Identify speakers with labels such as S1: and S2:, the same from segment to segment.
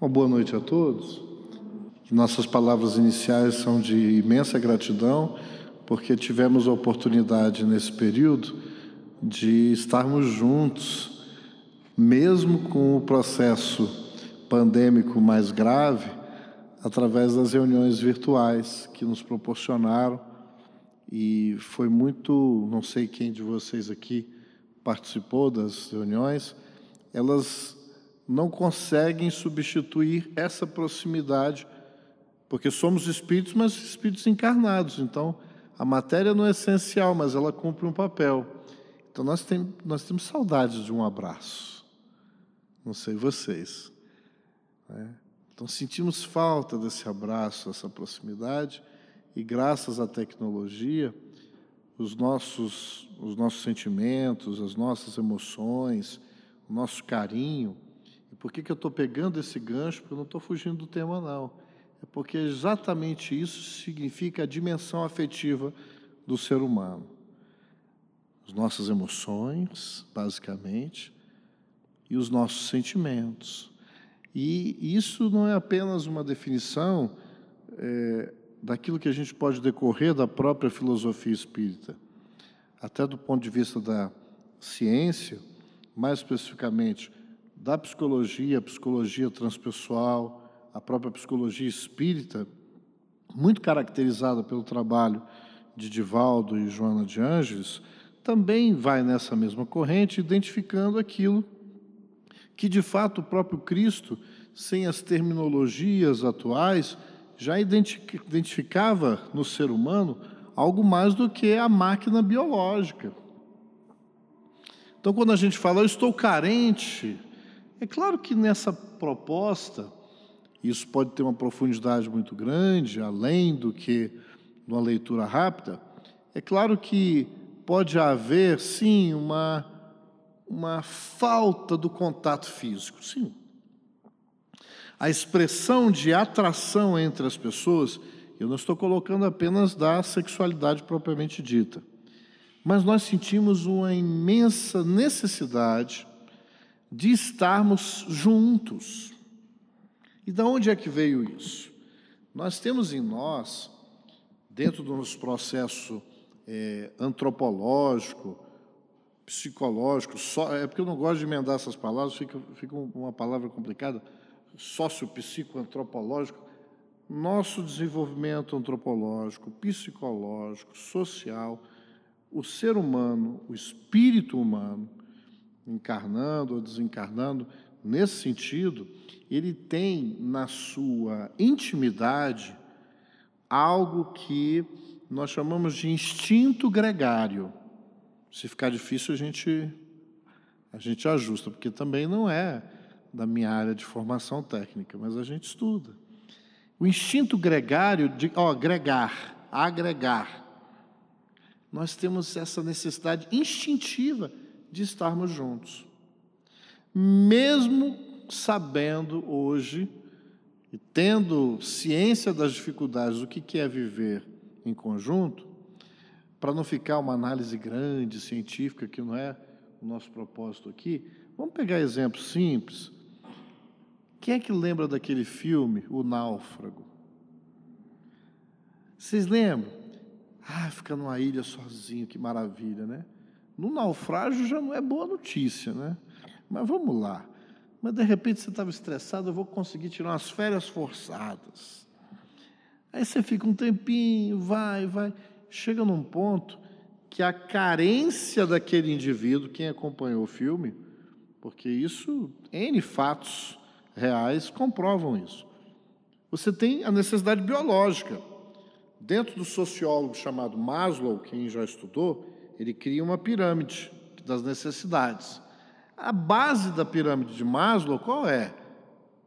S1: Uma boa noite a todos. Nossas palavras iniciais são de imensa gratidão, porque tivemos a oportunidade nesse período de estarmos juntos, mesmo com o processo pandêmico mais grave, através das reuniões virtuais que nos proporcionaram. E foi muito, não sei quem de vocês aqui participou das reuniões, elas não conseguem substituir essa proximidade, porque somos espíritos, mas espíritos encarnados. Então, a matéria não é essencial, mas ela cumpre um papel. Então, nós, tem, nós temos saudades de um abraço. Não sei vocês. Né? Então, sentimos falta desse abraço, essa proximidade, e graças à tecnologia, os nossos, os nossos sentimentos, as nossas emoções, o nosso carinho, por que, que eu estou pegando esse gancho? Porque eu não estou fugindo do tema, não. É porque exatamente isso significa a dimensão afetiva do ser humano. As nossas emoções, basicamente, e os nossos sentimentos. E isso não é apenas uma definição é, daquilo que a gente pode decorrer da própria filosofia espírita. Até do ponto de vista da ciência, mais especificamente da psicologia, a psicologia transpessoal, a própria psicologia espírita, muito caracterizada pelo trabalho de Divaldo e Joana de Ângeles, também vai nessa mesma corrente, identificando aquilo que de fato o próprio Cristo, sem as terminologias atuais, já identificava no ser humano algo mais do que a máquina biológica. Então, quando a gente fala, eu estou carente, é claro que nessa proposta, isso pode ter uma profundidade muito grande, além do que numa leitura rápida. É claro que pode haver, sim, uma, uma falta do contato físico, sim. A expressão de atração entre as pessoas, eu não estou colocando apenas da sexualidade propriamente dita, mas nós sentimos uma imensa necessidade de estarmos juntos. E da onde é que veio isso? Nós temos em nós, dentro do nosso processo é, antropológico, psicológico, só, é porque eu não gosto de emendar essas palavras, fica, fica uma palavra complicada, sócio-psicoantropológico, nosso desenvolvimento antropológico, psicológico, social, o ser humano, o espírito humano, encarnando ou desencarnando, nesse sentido, ele tem na sua intimidade algo que nós chamamos de instinto gregário. Se ficar difícil, a gente, a gente ajusta, porque também não é da minha área de formação técnica, mas a gente estuda. O instinto gregário, de, ó, gregar, agregar. Nós temos essa necessidade instintiva de estarmos juntos. Mesmo sabendo hoje e tendo ciência das dificuldades do que é viver em conjunto, para não ficar uma análise grande, científica, que não é o nosso propósito aqui, vamos pegar exemplos simples. Quem é que lembra daquele filme, O Náufrago? Vocês lembram? Ah, fica numa ilha sozinho, que maravilha, né? No naufrágio já não é boa notícia, né? Mas vamos lá. Mas de repente você estava estressado, eu vou conseguir tirar umas férias forçadas. Aí você fica um tempinho, vai, vai. Chega num ponto que a carência daquele indivíduo, quem acompanhou o filme, porque isso, N fatos reais comprovam isso. Você tem a necessidade biológica. Dentro do sociólogo chamado Maslow, quem já estudou, ele cria uma pirâmide das necessidades. A base da pirâmide de Maslow qual é?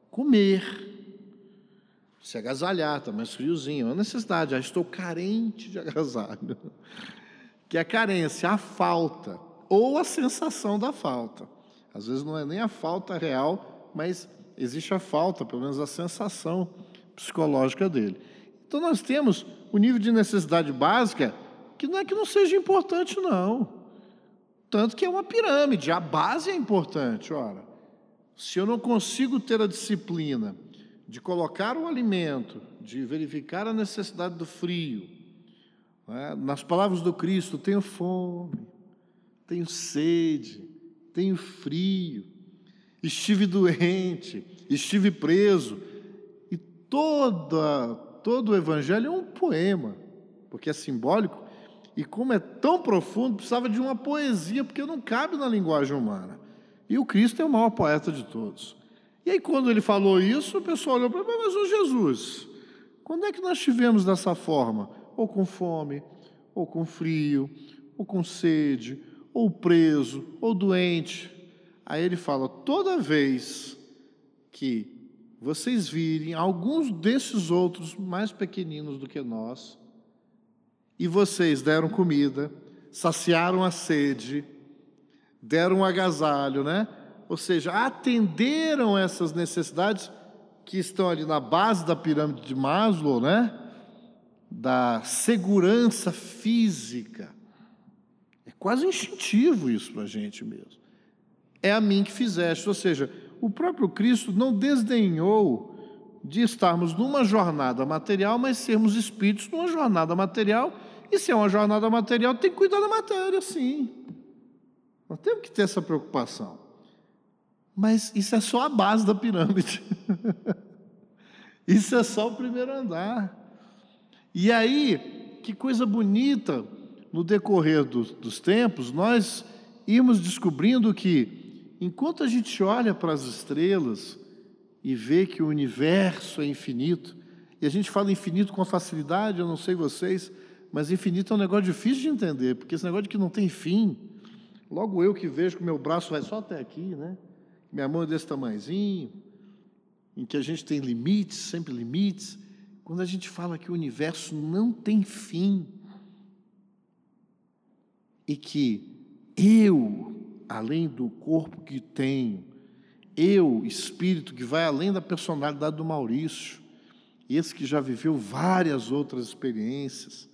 S1: Comer. Se agasalhar, tá mais friozinho. É uma necessidade. Estou carente de agasalho. Que é a carência, a falta. Ou a sensação da falta. Às vezes não é nem a falta real, mas existe a falta, pelo menos a sensação psicológica dele. Então nós temos o nível de necessidade básica que não é que não seja importante, não. Tanto que é uma pirâmide, a base é importante, ora. se eu não consigo ter a disciplina de colocar o alimento, de verificar a necessidade do frio, é? nas palavras do Cristo, tenho fome, tenho sede, tenho frio, estive doente, estive preso, e toda, todo o Evangelho é um poema, porque é simbólico, e como é tão profundo, precisava de uma poesia, porque não cabe na linguagem humana. E o Cristo é o maior poeta de todos. E aí, quando ele falou isso, o pessoal olhou para mim, mas o Jesus, quando é que nós tivemos dessa forma? Ou com fome, ou com frio, ou com sede, ou preso, ou doente. Aí ele fala: toda vez que vocês virem alguns desses outros mais pequeninos do que nós, e vocês deram comida, saciaram a sede, deram um agasalho, né? Ou seja, atenderam essas necessidades que estão ali na base da pirâmide de Maslow, né? Da segurança física. É quase instintivo isso para a gente mesmo. É a mim que fizeste. Ou seja, o próprio Cristo não desdenhou de estarmos numa jornada material, mas sermos espíritos numa jornada material. E se é uma jornada material, tem que cuidar da matéria, sim. Nós temos que ter essa preocupação. Mas isso é só a base da pirâmide. isso é só o primeiro andar. E aí, que coisa bonita, no decorrer dos, dos tempos, nós irmos descobrindo que, enquanto a gente olha para as estrelas e vê que o universo é infinito, e a gente fala infinito com facilidade, eu não sei vocês, mas infinito é um negócio difícil de entender, porque esse negócio de que não tem fim, Logo eu que vejo que meu braço vai só até aqui, né? Minha mão é desse tamanhozinho, em que a gente tem limites, sempre limites. Quando a gente fala que o universo não tem fim e que eu, além do corpo que tenho, eu, espírito que vai além da personalidade do Maurício, esse que já viveu várias outras experiências,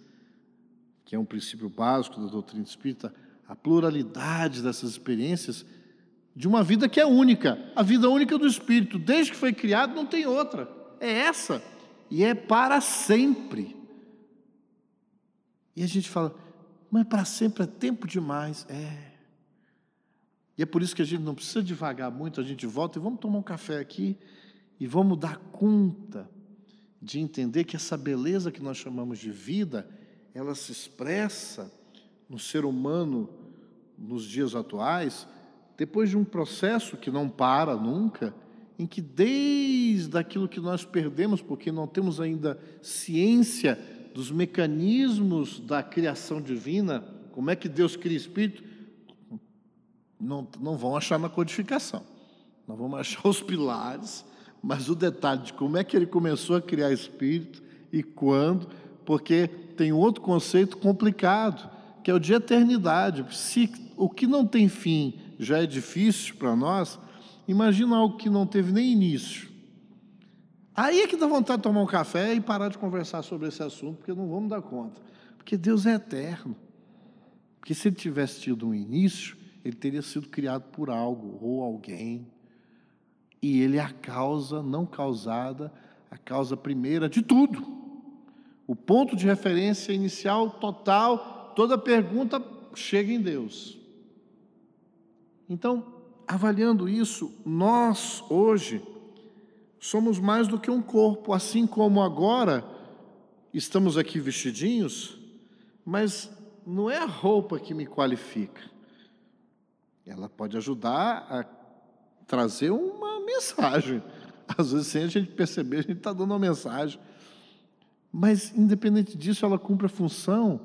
S1: que é um princípio básico da doutrina espírita, a pluralidade dessas experiências de uma vida que é única, a vida única do Espírito, desde que foi criado não tem outra, é essa, e é para sempre. E a gente fala, mas para sempre é tempo demais, é. E é por isso que a gente não precisa devagar muito, a gente volta e vamos tomar um café aqui e vamos dar conta de entender que essa beleza que nós chamamos de vida, ela se expressa no ser humano nos dias atuais, depois de um processo que não para nunca, em que desde aquilo que nós perdemos, porque não temos ainda ciência dos mecanismos da criação divina, como é que Deus cria espírito, não, não vão achar na codificação. Não vamos achar os pilares, mas o detalhe de como é que ele começou a criar espírito e quando, porque tem outro conceito complicado que é o de eternidade. Se o que não tem fim já é difícil para nós, imagina algo que não teve nem início. Aí é que dá vontade de tomar um café e parar de conversar sobre esse assunto, porque não vamos dar conta. Porque Deus é eterno. Porque se ele tivesse tido um início, ele teria sido criado por algo ou alguém. E ele é a causa não causada, a causa primeira de tudo. O ponto de referência inicial total toda pergunta chega em Deus. Então, avaliando isso, nós hoje somos mais do que um corpo, assim como agora estamos aqui vestidinhos, mas não é a roupa que me qualifica. Ela pode ajudar a trazer uma mensagem. Às vezes, sem a gente perceber, a gente está dando uma mensagem. Mas, independente disso, ela cumpre a função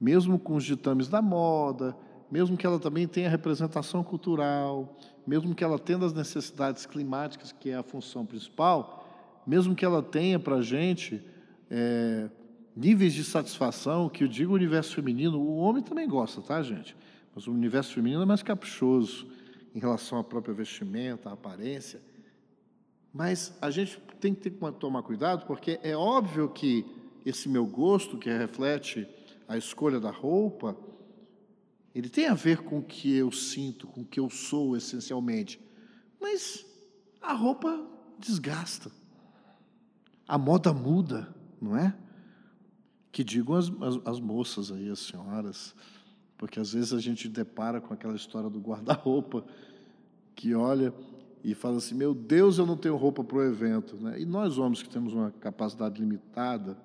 S1: mesmo com os ditames da moda, mesmo que ela também tenha representação cultural, mesmo que ela tenha as necessidades climáticas, que é a função principal, mesmo que ela tenha para a gente é, níveis de satisfação, que eu digo o universo feminino, o homem também gosta, tá, gente? Mas o universo feminino é mais caprichoso em relação à própria vestimenta, à aparência. Mas a gente tem que tomar cuidado, porque é óbvio que esse meu gosto, que reflete a escolha da roupa, ele tem a ver com o que eu sinto, com o que eu sou essencialmente. Mas a roupa desgasta. A moda muda, não é? Que digam as, as, as moças aí, as senhoras, porque às vezes a gente depara com aquela história do guarda-roupa, que olha e fala assim: Meu Deus, eu não tenho roupa para o evento. Né? E nós, homens que temos uma capacidade limitada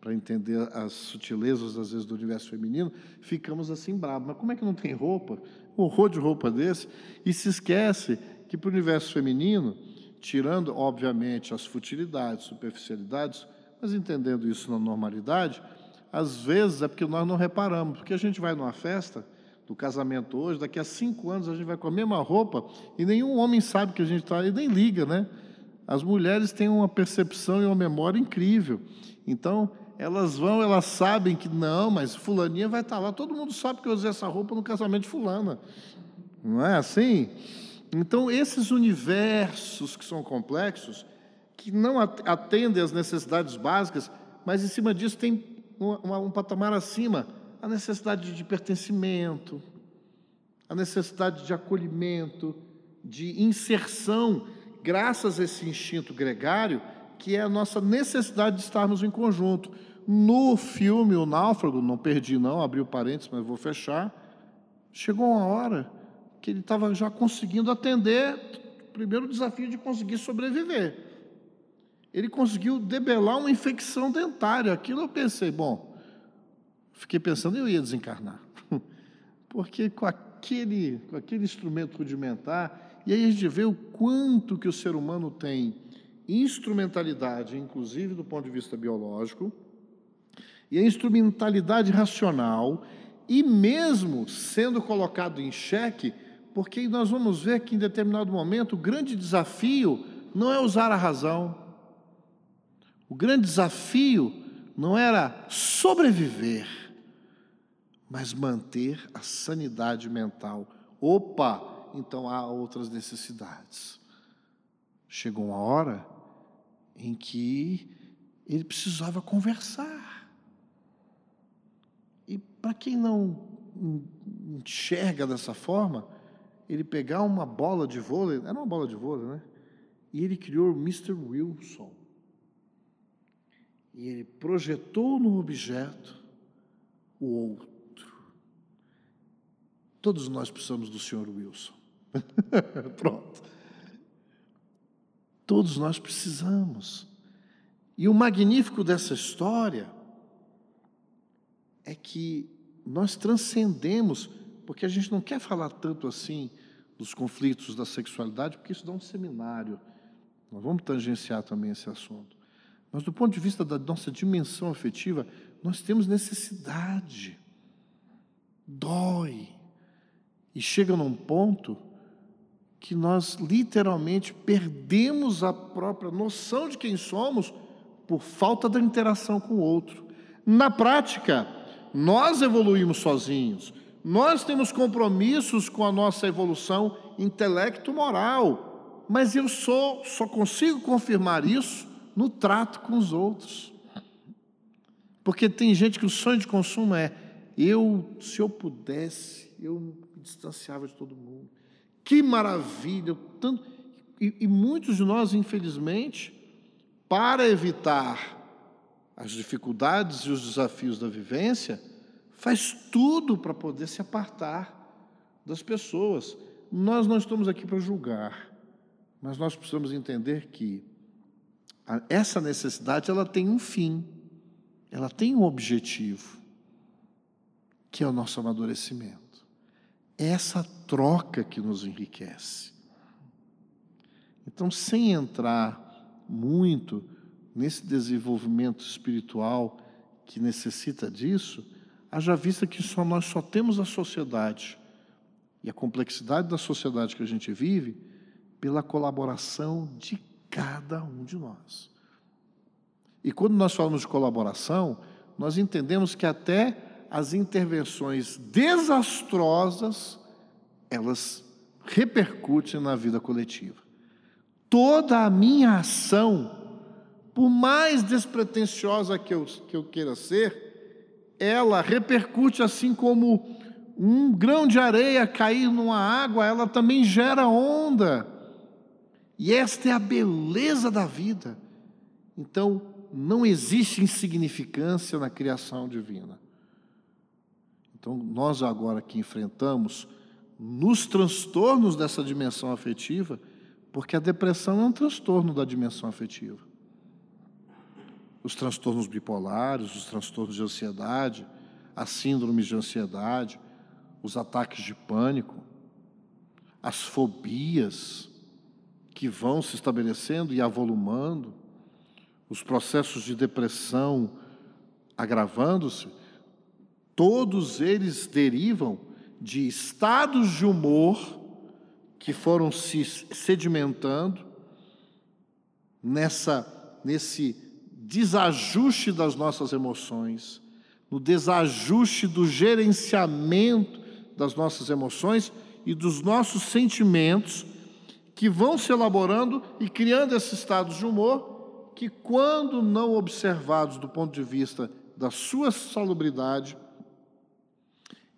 S1: para entender as sutilezas, às vezes, do universo feminino, ficamos assim bravos. Mas como é que não tem roupa? Um horror de roupa desse? E se esquece que para o universo feminino, tirando, obviamente, as futilidades, superficialidades, mas entendendo isso na normalidade, às vezes é porque nós não reparamos, porque a gente vai numa festa do casamento hoje, daqui a cinco anos a gente vai com a mesma roupa e nenhum homem sabe que a gente está, e nem liga, né? As mulheres têm uma percepção e uma memória incrível. Então, elas vão, elas sabem que não, mas fulaninha vai estar tá lá. Todo mundo sabe que eu usei essa roupa no casamento de fulana. Não é assim? Então, esses universos que são complexos, que não atendem às necessidades básicas, mas em cima disso tem um, um patamar acima, a necessidade de pertencimento, a necessidade de acolhimento, de inserção, graças a esse instinto gregário, que é a nossa necessidade de estarmos em conjunto. No filme O Náufrago, não perdi não, abri o parênteses, mas vou fechar, chegou uma hora que ele estava já conseguindo atender o primeiro desafio de conseguir sobreviver. Ele conseguiu debelar uma infecção dentária. Aquilo eu pensei, bom, fiquei pensando eu ia desencarnar. Porque com aquele, com aquele instrumento rudimentar, e aí a gente vê o quanto que o ser humano tem instrumentalidade, inclusive do ponto de vista biológico, e a instrumentalidade racional, e mesmo sendo colocado em xeque, porque nós vamos ver que em determinado momento o grande desafio não é usar a razão, o grande desafio não era sobreviver, mas manter a sanidade mental. Opa, então há outras necessidades. Chegou uma hora em que ele precisava conversar. E para quem não enxerga dessa forma, ele pegar uma bola de vôlei, era uma bola de vôlei, né? E ele criou o Mr. Wilson. E ele projetou no objeto o outro. Todos nós precisamos do Sr. Wilson. Pronto. Todos nós precisamos. E o magnífico dessa história é que nós transcendemos, porque a gente não quer falar tanto assim dos conflitos da sexualidade, porque isso dá um seminário. Nós vamos tangenciar também esse assunto. Mas do ponto de vista da nossa dimensão afetiva, nós temos necessidade. Dói. E chega num ponto que nós literalmente perdemos a própria noção de quem somos por falta da interação com o outro. Na prática, nós evoluímos sozinhos, nós temos compromissos com a nossa evolução intelecto-moral, mas eu só, só consigo confirmar isso no trato com os outros. Porque tem gente que o sonho de consumo é: eu, se eu pudesse, eu distanciava de todo mundo. Que maravilha! Tanto... E, e muitos de nós, infelizmente, para evitar as dificuldades e os desafios da vivência, faz tudo para poder se apartar das pessoas. Nós não estamos aqui para julgar, mas nós precisamos entender que essa necessidade ela tem um fim, ela tem um objetivo, que é o nosso amadurecimento essa troca que nos enriquece. Então, sem entrar muito nesse desenvolvimento espiritual que necessita disso, haja vista que só nós só temos a sociedade e a complexidade da sociedade que a gente vive pela colaboração de cada um de nós. E quando nós falamos de colaboração, nós entendemos que até as intervenções desastrosas, elas repercutem na vida coletiva. Toda a minha ação, por mais despretensiosa que eu, que eu queira ser, ela repercute assim como um grão de areia cair numa água, ela também gera onda. E esta é a beleza da vida. Então, não existe insignificância na criação divina. Então, nós agora que enfrentamos nos transtornos dessa dimensão afetiva, porque a depressão é um transtorno da dimensão afetiva. Os transtornos bipolares, os transtornos de ansiedade, as síndromes de ansiedade, os ataques de pânico, as fobias que vão se estabelecendo e avolumando, os processos de depressão agravando-se, todos eles derivam de estados de humor que foram se sedimentando nessa nesse desajuste das nossas emoções, no desajuste do gerenciamento das nossas emoções e dos nossos sentimentos que vão se elaborando e criando esses estados de humor que, quando não observados do ponto de vista da sua salubridade,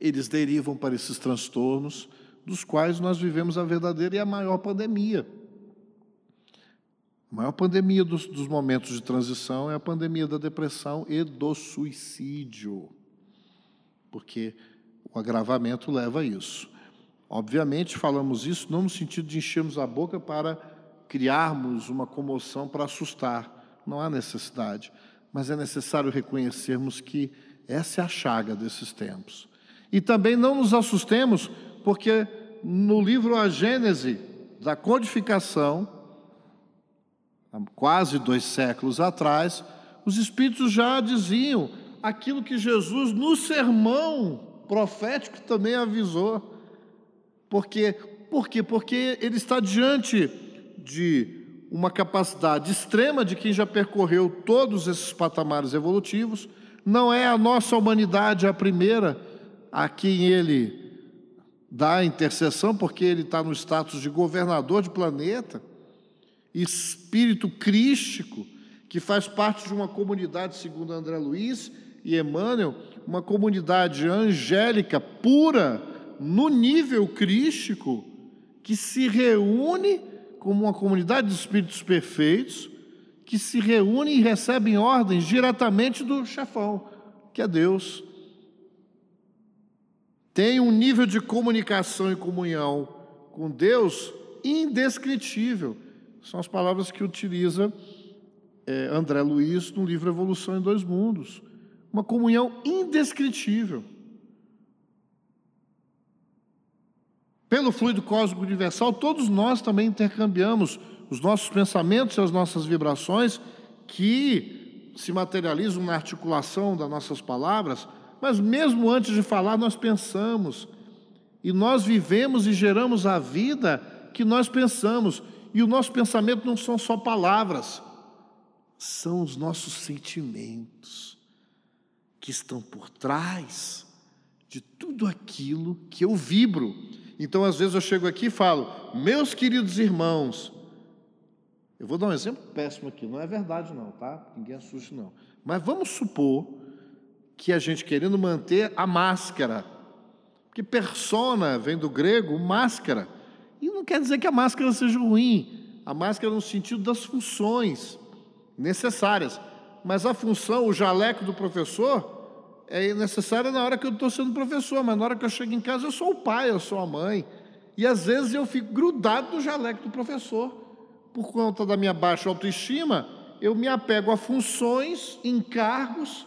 S1: eles derivam para esses transtornos, dos quais nós vivemos a verdadeira e a maior pandemia. A maior pandemia dos, dos momentos de transição é a pandemia da depressão e do suicídio, porque o agravamento leva a isso. Obviamente, falamos isso não no sentido de enchermos a boca para criarmos uma comoção para assustar, não há necessidade, mas é necessário reconhecermos que essa é a chaga desses tempos. E também não nos assustemos, porque no livro A Gênese, da codificação, há quase dois séculos atrás, os Espíritos já diziam aquilo que Jesus, no sermão profético, também avisou. Porque, por quê? Porque ele está diante de uma capacidade extrema de quem já percorreu todos esses patamares evolutivos. Não é a nossa humanidade a primeira a quem ele dá intercessão, porque ele está no status de governador de planeta espírito crístico, que faz parte de uma comunidade, segundo André Luiz e Emmanuel, uma comunidade angélica pura, no nível crístico, que se reúne como uma comunidade de espíritos perfeitos, que se reúne e recebem ordens diretamente do chefão, que é Deus. Tem um nível de comunicação e comunhão com Deus indescritível. São as palavras que utiliza é, André Luiz no livro Evolução em Dois Mundos. Uma comunhão indescritível. Pelo fluido cósmico universal, todos nós também intercambiamos os nossos pensamentos e as nossas vibrações que se materializam na articulação das nossas palavras, mas mesmo antes de falar, nós pensamos. E nós vivemos e geramos a vida que nós pensamos. E o nosso pensamento não são só palavras, são os nossos sentimentos que estão por trás de tudo aquilo que eu vibro. Então, às vezes, eu chego aqui e falo, meus queridos irmãos, eu vou dar um exemplo péssimo aqui, não é verdade, não, tá? Ninguém assuste, não. Mas vamos supor que a gente querendo manter a máscara, porque persona vem do grego máscara. E não quer dizer que a máscara seja ruim, a máscara no sentido das funções necessárias. Mas a função, o jaleco do professor, é necessária na hora que eu estou sendo professor, mas na hora que eu chego em casa eu sou o pai, eu sou a mãe. E às vezes eu fico grudado no jaleco do professor. Por conta da minha baixa autoestima, eu me apego a funções, encargos,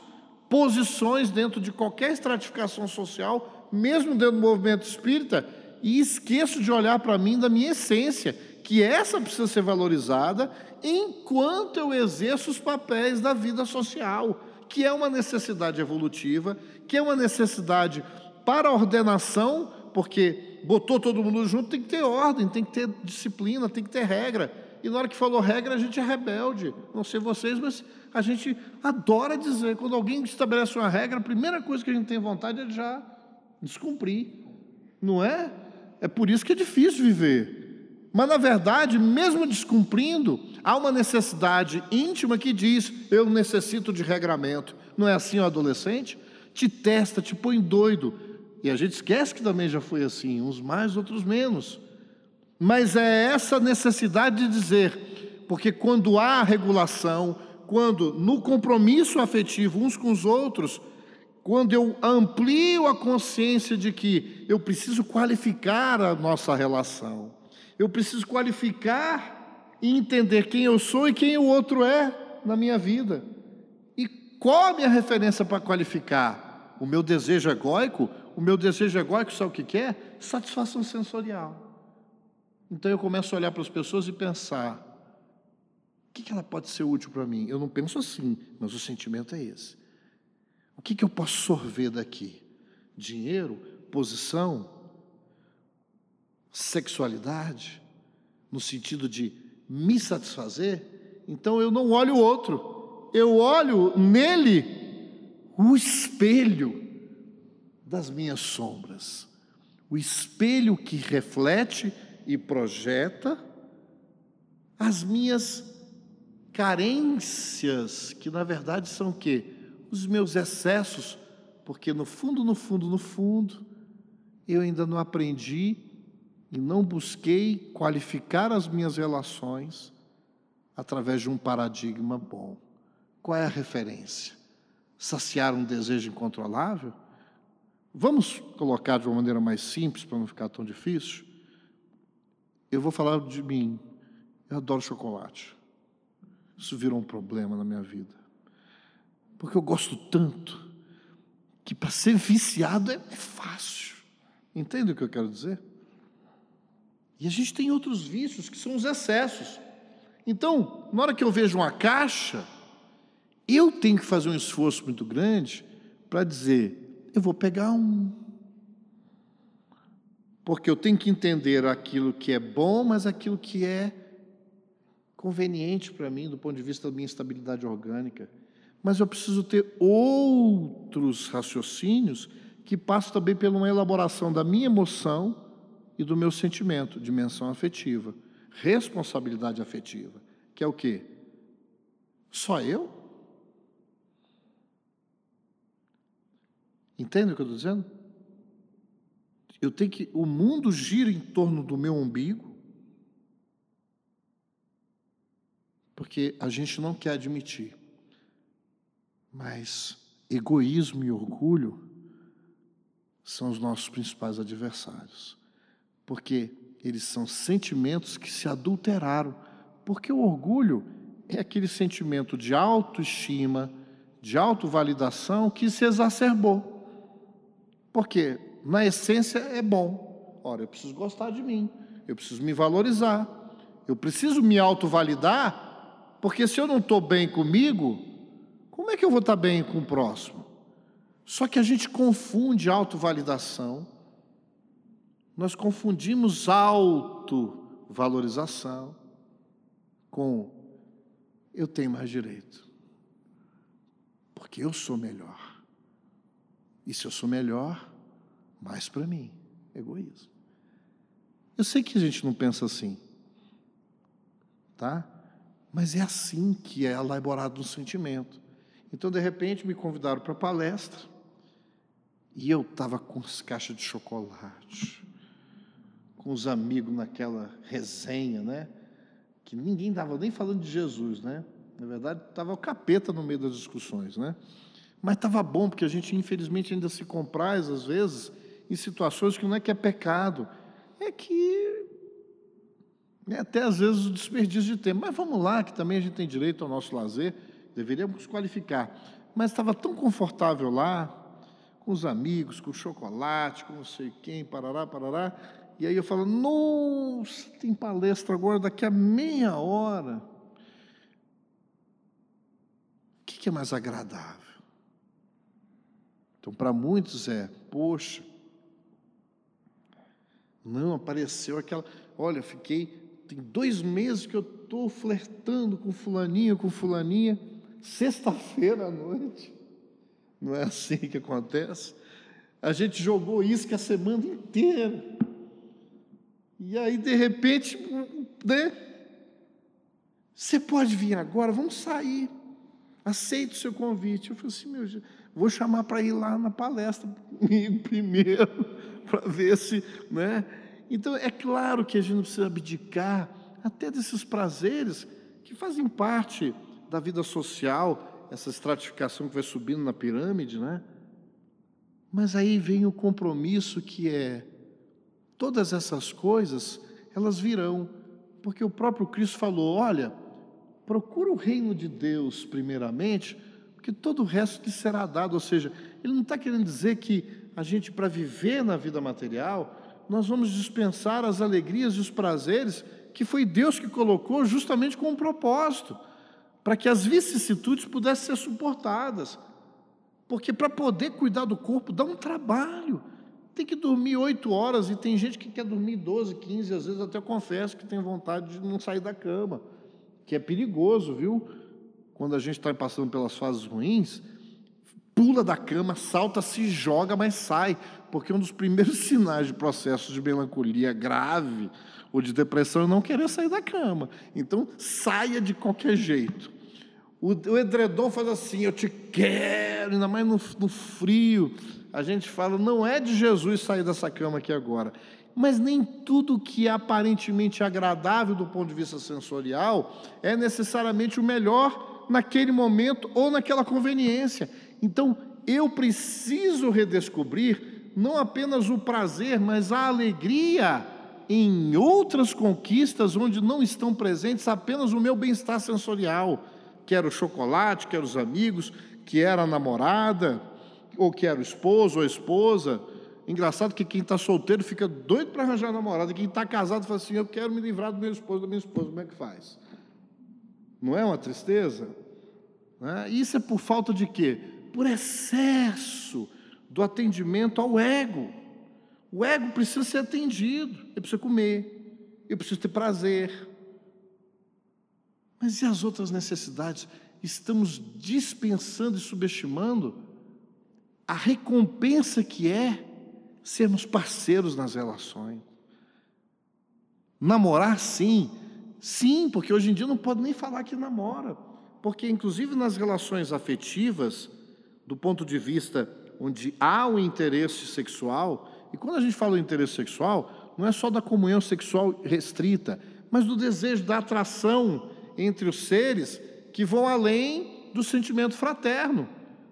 S1: posições dentro de qualquer estratificação social, mesmo dentro do movimento espírita, e esqueço de olhar para mim da minha essência, que essa precisa ser valorizada enquanto eu exerço os papéis da vida social, que é uma necessidade evolutiva, que é uma necessidade para a ordenação, porque botou todo mundo junto, tem que ter ordem, tem que ter disciplina, tem que ter regra. E na hora que falou regra, a gente é rebelde. Não sei vocês, mas a gente adora dizer, quando alguém estabelece uma regra, a primeira coisa que a gente tem vontade é de já descumprir. Não é? É por isso que é difícil viver. Mas, na verdade, mesmo descumprindo, há uma necessidade íntima que diz: eu necessito de regramento. Não é assim o adolescente? Te testa, te põe doido. E a gente esquece que também já foi assim, uns mais, outros menos. Mas é essa necessidade de dizer, porque quando há regulação, quando no compromisso afetivo uns com os outros, quando eu amplio a consciência de que eu preciso qualificar a nossa relação, eu preciso qualificar e entender quem eu sou e quem o outro é na minha vida. E qual a minha referência para qualificar? O meu desejo egóico? O meu desejo egóico, sabe o que quer? Satisfação sensorial. Então eu começo a olhar para as pessoas e pensar: o que, ela pode ser útil para mim? Eu não penso assim, mas o sentimento é esse. O que, que eu posso sorver daqui? Dinheiro? Posição? Sexualidade? No sentido de me satisfazer? Então eu não olho o outro, eu olho nele o espelho das minhas sombras, o espelho que reflete e projeta as minhas carências, que na verdade são o quê? Os meus excessos, porque no fundo, no fundo, no fundo, eu ainda não aprendi e não busquei qualificar as minhas relações através de um paradigma bom. Qual é a referência? Saciar um desejo incontrolável? Vamos colocar de uma maneira mais simples para não ficar tão difícil? Eu vou falar de mim. Eu adoro chocolate. Isso virou um problema na minha vida. Porque eu gosto tanto que para ser viciado é, é fácil. Entende o que eu quero dizer? E a gente tem outros vícios que são os excessos. Então, na hora que eu vejo uma caixa, eu tenho que fazer um esforço muito grande para dizer: eu vou pegar um porque eu tenho que entender aquilo que é bom, mas aquilo que é conveniente para mim do ponto de vista da minha estabilidade orgânica. Mas eu preciso ter outros raciocínios que passam também pela uma elaboração da minha emoção e do meu sentimento, dimensão afetiva, responsabilidade afetiva, que é o quê? Só eu? Entende o que eu estou dizendo? Eu tenho que. O mundo gira em torno do meu umbigo. Porque a gente não quer admitir. Mas egoísmo e orgulho são os nossos principais adversários. Porque eles são sentimentos que se adulteraram. Porque o orgulho é aquele sentimento de autoestima, de autovalidação que se exacerbou. Por quê? Na essência, é bom. Ora, eu preciso gostar de mim, eu preciso me valorizar, eu preciso me autovalidar, porque se eu não estou bem comigo, como é que eu vou estar bem com o próximo? Só que a gente confunde autovalidação, nós confundimos autovalorização com eu tenho mais direito, porque eu sou melhor. E se eu sou melhor, mais para mim. Egoísmo. Eu sei que a gente não pensa assim, tá? Mas é assim que é elaborado um sentimento. Então, de repente, me convidaram para palestra e eu estava com as caixas de chocolate, com os amigos naquela resenha, né? Que ninguém estava nem falando de Jesus, né? Na verdade, estava o capeta no meio das discussões, né? Mas estava bom, porque a gente, infelizmente, ainda se compraz, às vezes, em situações que não é que é pecado, é que é até às vezes o desperdício de tempo. Mas vamos lá, que também a gente tem direito ao nosso lazer, deveríamos qualificar. Mas estava tão confortável lá, com os amigos, com o chocolate, com não sei quem, parará, parará. E aí eu falo, nossa, tem palestra agora daqui a meia hora. O que é mais agradável? Então, para muitos é, poxa, não, apareceu aquela. Olha, fiquei. Tem dois meses que eu estou flertando com fulaninha, com fulaninha. Sexta-feira à noite. Não é assim que acontece? A gente jogou isso que a semana inteira. E aí, de repente, né? Você pode vir agora, vamos sair. Aceito o seu convite. Eu falei assim, meu, vou chamar para ir lá na palestra comigo primeiro para ver se, né? Então é claro que a gente não precisa abdicar até desses prazeres que fazem parte da vida social, essa estratificação que vai subindo na pirâmide, né? Mas aí vem o compromisso que é todas essas coisas, elas virão, porque o próprio Cristo falou: olha, procura o reino de Deus primeiramente, porque todo o resto lhe será dado. Ou seja, ele não está querendo dizer que a gente, para viver na vida material, nós vamos dispensar as alegrias e os prazeres que foi Deus que colocou justamente com um propósito, para que as vicissitudes pudessem ser suportadas. Porque para poder cuidar do corpo dá um trabalho. Tem que dormir oito horas e tem gente que quer dormir 12, 15, às vezes até confesso que tem vontade de não sair da cama, que é perigoso, viu? Quando a gente está passando pelas fases ruins, pula da cama, salta, se joga, mas sai, porque um dos primeiros sinais de processo de melancolia grave ou de depressão é não querer sair da cama. Então, saia de qualquer jeito. O, o edredom faz assim, eu te quero, ainda mais no, no frio. A gente fala, não é de Jesus sair dessa cama aqui agora. Mas nem tudo que é aparentemente agradável do ponto de vista sensorial é necessariamente o melhor naquele momento ou naquela conveniência. Então, eu preciso redescobrir não apenas o prazer, mas a alegria em outras conquistas onde não estão presentes apenas o meu bem-estar sensorial, que era o chocolate, que era os amigos, que era a namorada, ou que era o esposo ou a esposa. Engraçado que quem está solteiro fica doido para arranjar namorada, quem está casado fala assim: Eu quero me livrar do meu esposo, da minha esposa, como é que faz? Não é uma tristeza? Né? Isso é por falta de quê? Por excesso do atendimento ao ego. O ego precisa ser atendido, ele precisa comer, ele precisa ter prazer. Mas e as outras necessidades? Estamos dispensando e subestimando a recompensa que é sermos parceiros nas relações. Namorar, sim, sim, porque hoje em dia não pode nem falar que namora, porque inclusive nas relações afetivas, do ponto de vista onde há o interesse sexual, e quando a gente fala do interesse sexual, não é só da comunhão sexual restrita, mas do desejo da atração entre os seres que vão além do sentimento fraterno.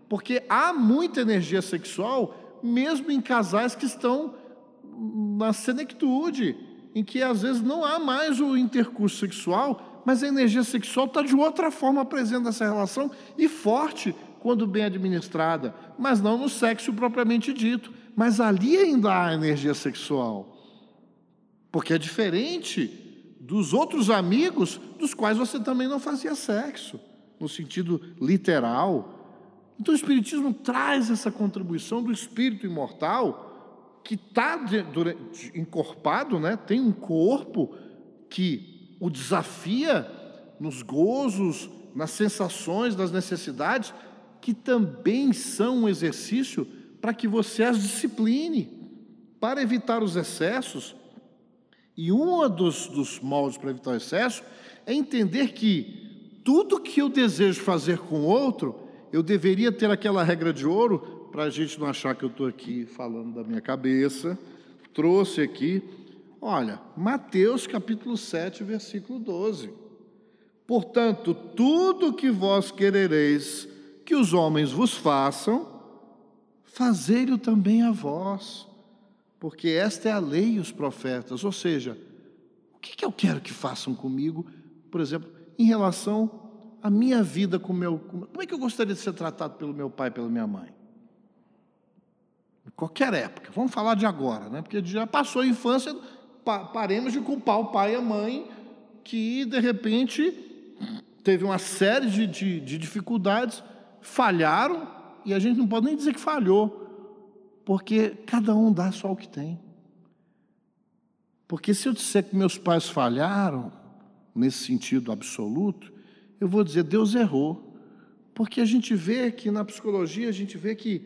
S1: Porque há muita energia sexual, mesmo em casais que estão na senectude, em que às vezes não há mais o intercurso sexual, mas a energia sexual está de outra forma presente nessa relação e forte, quando bem administrada, mas não no sexo propriamente dito. Mas ali ainda há energia sexual. Porque é diferente dos outros amigos dos quais você também não fazia sexo, no sentido literal. Então o Espiritismo traz essa contribuição do espírito imortal que está encorpado, né? tem um corpo que o desafia nos gozos, nas sensações, nas necessidades, que também são um exercício para que você as discipline, para evitar os excessos. E um dos, dos moldes para evitar o excesso é entender que tudo que eu desejo fazer com outro, eu deveria ter aquela regra de ouro, para a gente não achar que eu estou aqui falando da minha cabeça. Trouxe aqui, olha, Mateus capítulo 7, versículo 12. Portanto, tudo que vós querereis que os homens vos façam, fazei-o também a vós, porque esta é a lei e os profetas. Ou seja, o que, eu quero que façam comigo, por exemplo, em relação à minha vida com meu. Como é que eu gostaria de ser tratado pelo meu pai pela minha mãe? Em qualquer época, vamos falar de agora, né? porque já passou a infância, paremos de culpar o pai e a mãe que de repente teve uma série de, de, de dificuldades falharam, e a gente não pode nem dizer que falhou, porque cada um dá só o que tem. Porque se eu disser que meus pais falharam, nesse sentido absoluto, eu vou dizer Deus errou. Porque a gente vê que na psicologia, a gente vê que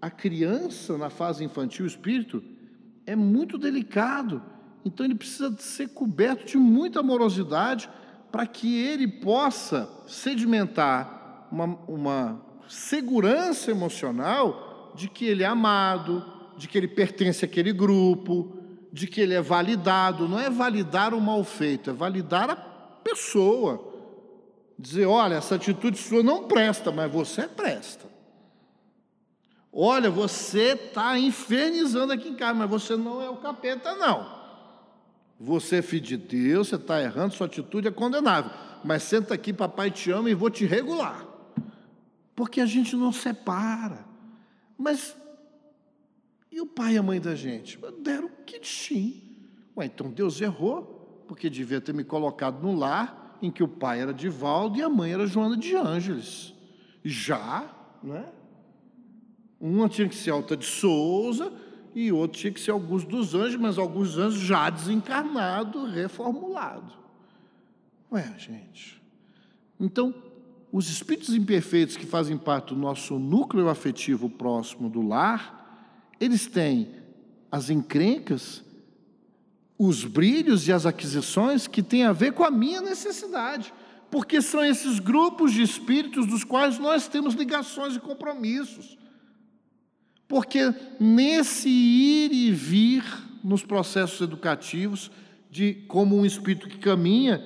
S1: a criança, na fase infantil, o espírito, é muito delicado. Então ele precisa ser coberto de muita amorosidade para que ele possa sedimentar uma, uma segurança emocional de que ele é amado, de que ele pertence àquele grupo, de que ele é validado, não é validar o mal feito, é validar a pessoa. Dizer, olha, essa atitude sua não presta, mas você presta. Olha, você está infernizando aqui em casa, mas você não é o capeta, não. Você é filho de Deus, você está errando, sua atitude é condenável. Mas senta aqui, papai te ama e vou te regular. Porque a gente não separa. Mas e o pai e a mãe da gente? Deram kit sim. Ué, então Deus errou, porque devia ter me colocado no lar em que o pai era Divaldo e a mãe era Joana de Ângeles. Já, né? Uma tinha que ser Alta de Souza e outro tinha que ser Augusto dos Anjos, mas Augusto dos Anjos já desencarnado, reformulado. Ué, gente. Então, os espíritos imperfeitos que fazem parte do nosso núcleo afetivo próximo do lar, eles têm as encrencas, os brilhos e as aquisições que têm a ver com a minha necessidade, porque são esses grupos de espíritos dos quais nós temos ligações e compromissos. Porque nesse ir e vir nos processos educativos, de como um espírito que caminha,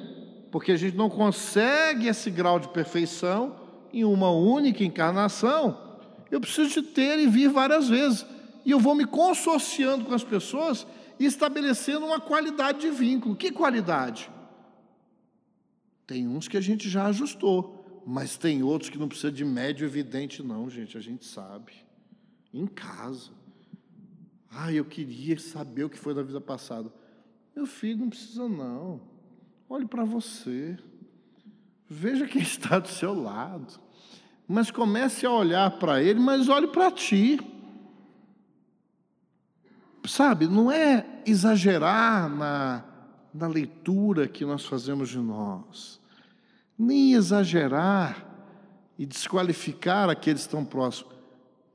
S1: porque a gente não consegue esse grau de perfeição em uma única encarnação, eu preciso de ter e vir várias vezes e eu vou me consorciando com as pessoas e estabelecendo uma qualidade de vínculo. Que qualidade? Tem uns que a gente já ajustou, mas tem outros que não precisa de médio evidente, não, gente, a gente sabe. Em casa. Ah, eu queria saber o que foi da vida passada. Meu filho, não precisa não. Olhe para você. Veja quem está do seu lado. Mas comece a olhar para ele, mas olhe para ti sabe, não é exagerar na, na leitura que nós fazemos de nós, nem exagerar e desqualificar aqueles que estão próximos,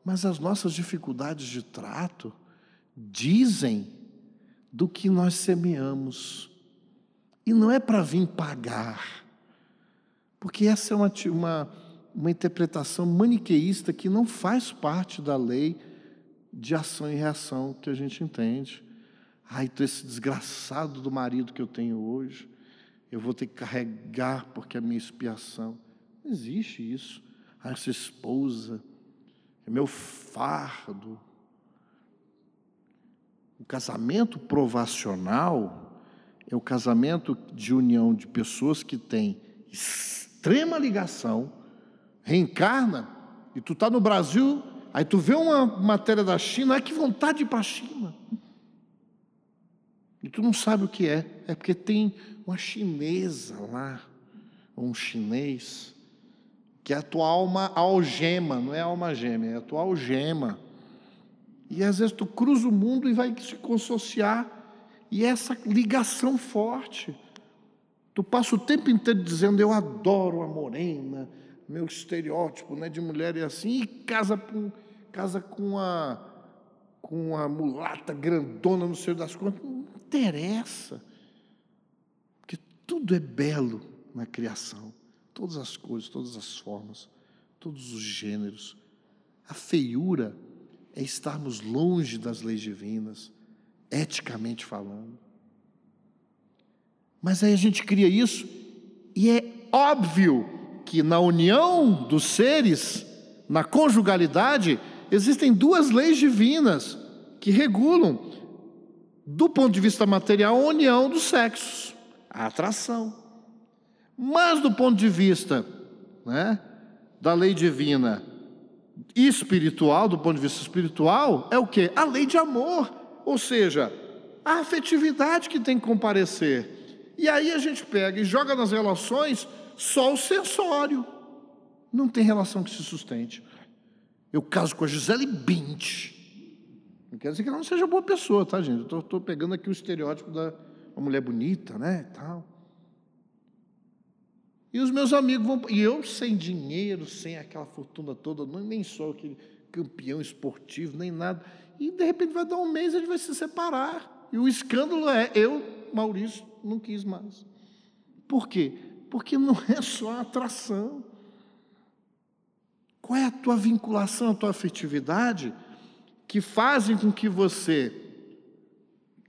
S1: mas as nossas dificuldades de trato dizem do que nós semeamos. E não é para vir pagar, porque essa é uma, uma, uma interpretação maniqueísta que não faz parte da lei de ação e reação que a gente entende. Ai, então esse desgraçado do marido que eu tenho hoje, eu vou ter que carregar porque é minha expiação. Não existe isso. Ai, essa esposa é meu fardo. O casamento provacional é o casamento de união de pessoas que têm extrema ligação, reencarna, e tu está no Brasil Aí tu vê uma matéria da China, ai que vontade de ir para a China. E tu não sabe o que é. É porque tem uma chinesa lá, ou um chinês, que é a tua alma algema, não é alma gêmea, é a tua algema. E às vezes tu cruza o mundo e vai se consociar, e essa ligação forte. Tu passa o tempo inteiro dizendo: Eu adoro a morena, meu estereótipo né, de mulher é assim, e casa com, casa com a, com a mulata grandona no seio das contas. Não interessa. Porque tudo é belo na criação. Todas as cores, todas as formas, todos os gêneros. A feiura é estarmos longe das leis divinas, eticamente falando. Mas aí a gente cria isso e é óbvio que na união dos seres, na conjugalidade, existem duas leis divinas que regulam, do ponto de vista material, a união dos sexos, a atração. Mas do ponto de vista né, da lei divina espiritual, do ponto de vista espiritual, é o que? A lei de amor, ou seja, a afetividade que tem que comparecer. E aí a gente pega e joga nas relações só o sensório. Não tem relação que se sustente. Eu caso com a Gisele Bint. Não quer dizer que ela não seja boa pessoa, tá, gente? Eu estou pegando aqui o estereótipo da uma mulher bonita, né? Tal. E os meus amigos vão. E eu sem dinheiro, sem aquela fortuna toda, nem sou aquele campeão esportivo, nem nada. E de repente vai dar um mês e a gente vai se separar. E o escândalo é: eu, Maurício, não quis mais. Por quê? Porque não é só atração. Qual é a tua vinculação, a tua afetividade que fazem com que você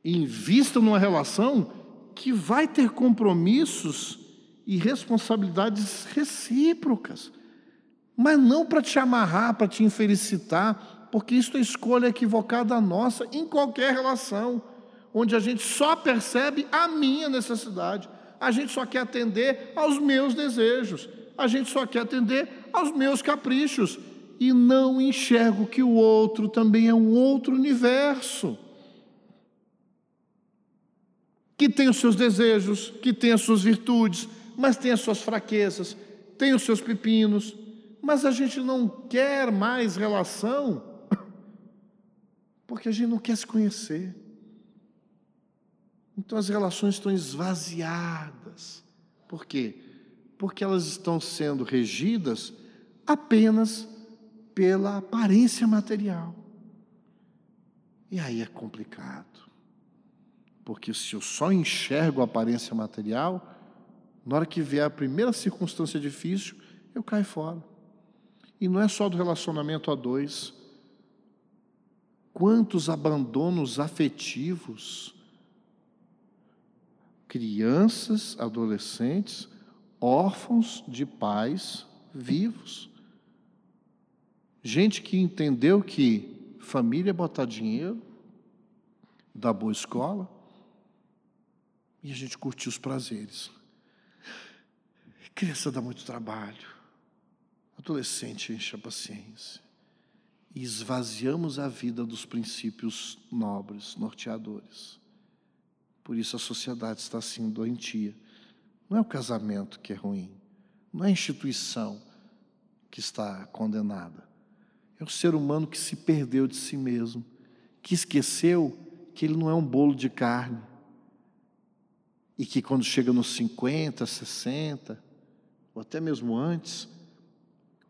S1: Invista numa relação que vai ter compromissos e responsabilidades recíprocas, mas não para te amarrar, para te infelicitar, porque isso é escolha equivocada nossa em qualquer relação, onde a gente só percebe a minha necessidade, a gente só quer atender aos meus desejos, a gente só quer atender aos meus caprichos. E não enxergo que o outro também é um outro universo. Que tem os seus desejos, que tem as suas virtudes, mas tem as suas fraquezas, tem os seus pepinos, mas a gente não quer mais relação porque a gente não quer se conhecer. Então as relações estão esvaziadas. Por quê? Porque elas estão sendo regidas apenas pela aparência material. E aí é complicado. Porque se eu só enxergo a aparência material, na hora que vier a primeira circunstância difícil, eu caio fora. E não é só do relacionamento a dois. Quantos abandonos afetivos, crianças, adolescentes, órfãos de pais vivos. Gente que entendeu que família é botar dinheiro, dar boa escola, e a gente curtir os prazeres. Criança dá muito trabalho, adolescente enche a paciência e esvaziamos a vida dos princípios nobres, norteadores. Por isso a sociedade está assim doentia. Não é o casamento que é ruim, não é a instituição que está condenada. É o ser humano que se perdeu de si mesmo, que esqueceu que ele não é um bolo de carne. E que quando chega nos 50, 60, ou até mesmo antes,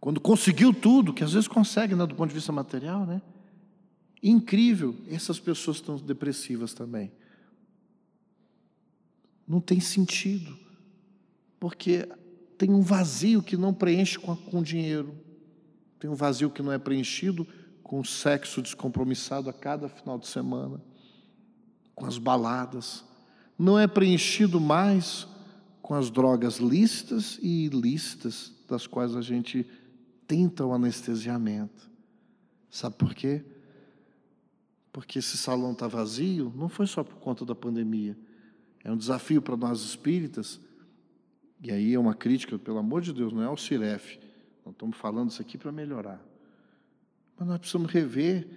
S1: quando conseguiu tudo, que às vezes consegue, né, do ponto de vista material, né? Incrível, essas pessoas estão depressivas também. Não tem sentido, porque tem um vazio que não preenche com, com dinheiro, tem um vazio que não é preenchido com o sexo descompromissado a cada final de semana, com as baladas, não é preenchido mais com as drogas lícitas e ilícitas das quais a gente tenta o anestesiamento. Sabe por quê? Porque esse salão está vazio, não foi só por conta da pandemia. É um desafio para nós espíritas, e aí é uma crítica, pelo amor de Deus, não é ao Ciref. Não estamos falando isso aqui para melhorar. Mas nós precisamos rever,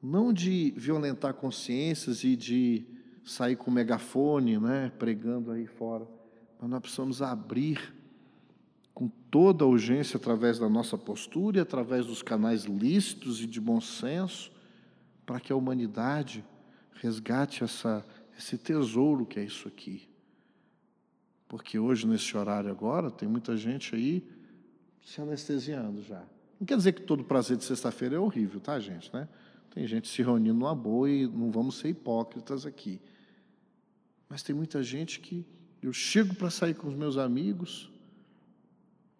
S1: não de violentar consciências e de sair com megafone, né, pregando aí fora, mas nós precisamos abrir com toda a urgência através da nossa postura e através dos canais lícitos e de bom senso, para que a humanidade resgate essa, esse tesouro que é isso aqui. Porque hoje, nesse horário agora, tem muita gente aí se anestesiando já. Não quer dizer que todo prazer de sexta-feira é horrível, tá, gente? Né? Tem gente se reunindo numa boa e não vamos ser hipócritas aqui. Mas tem muita gente que eu chego para sair com os meus amigos,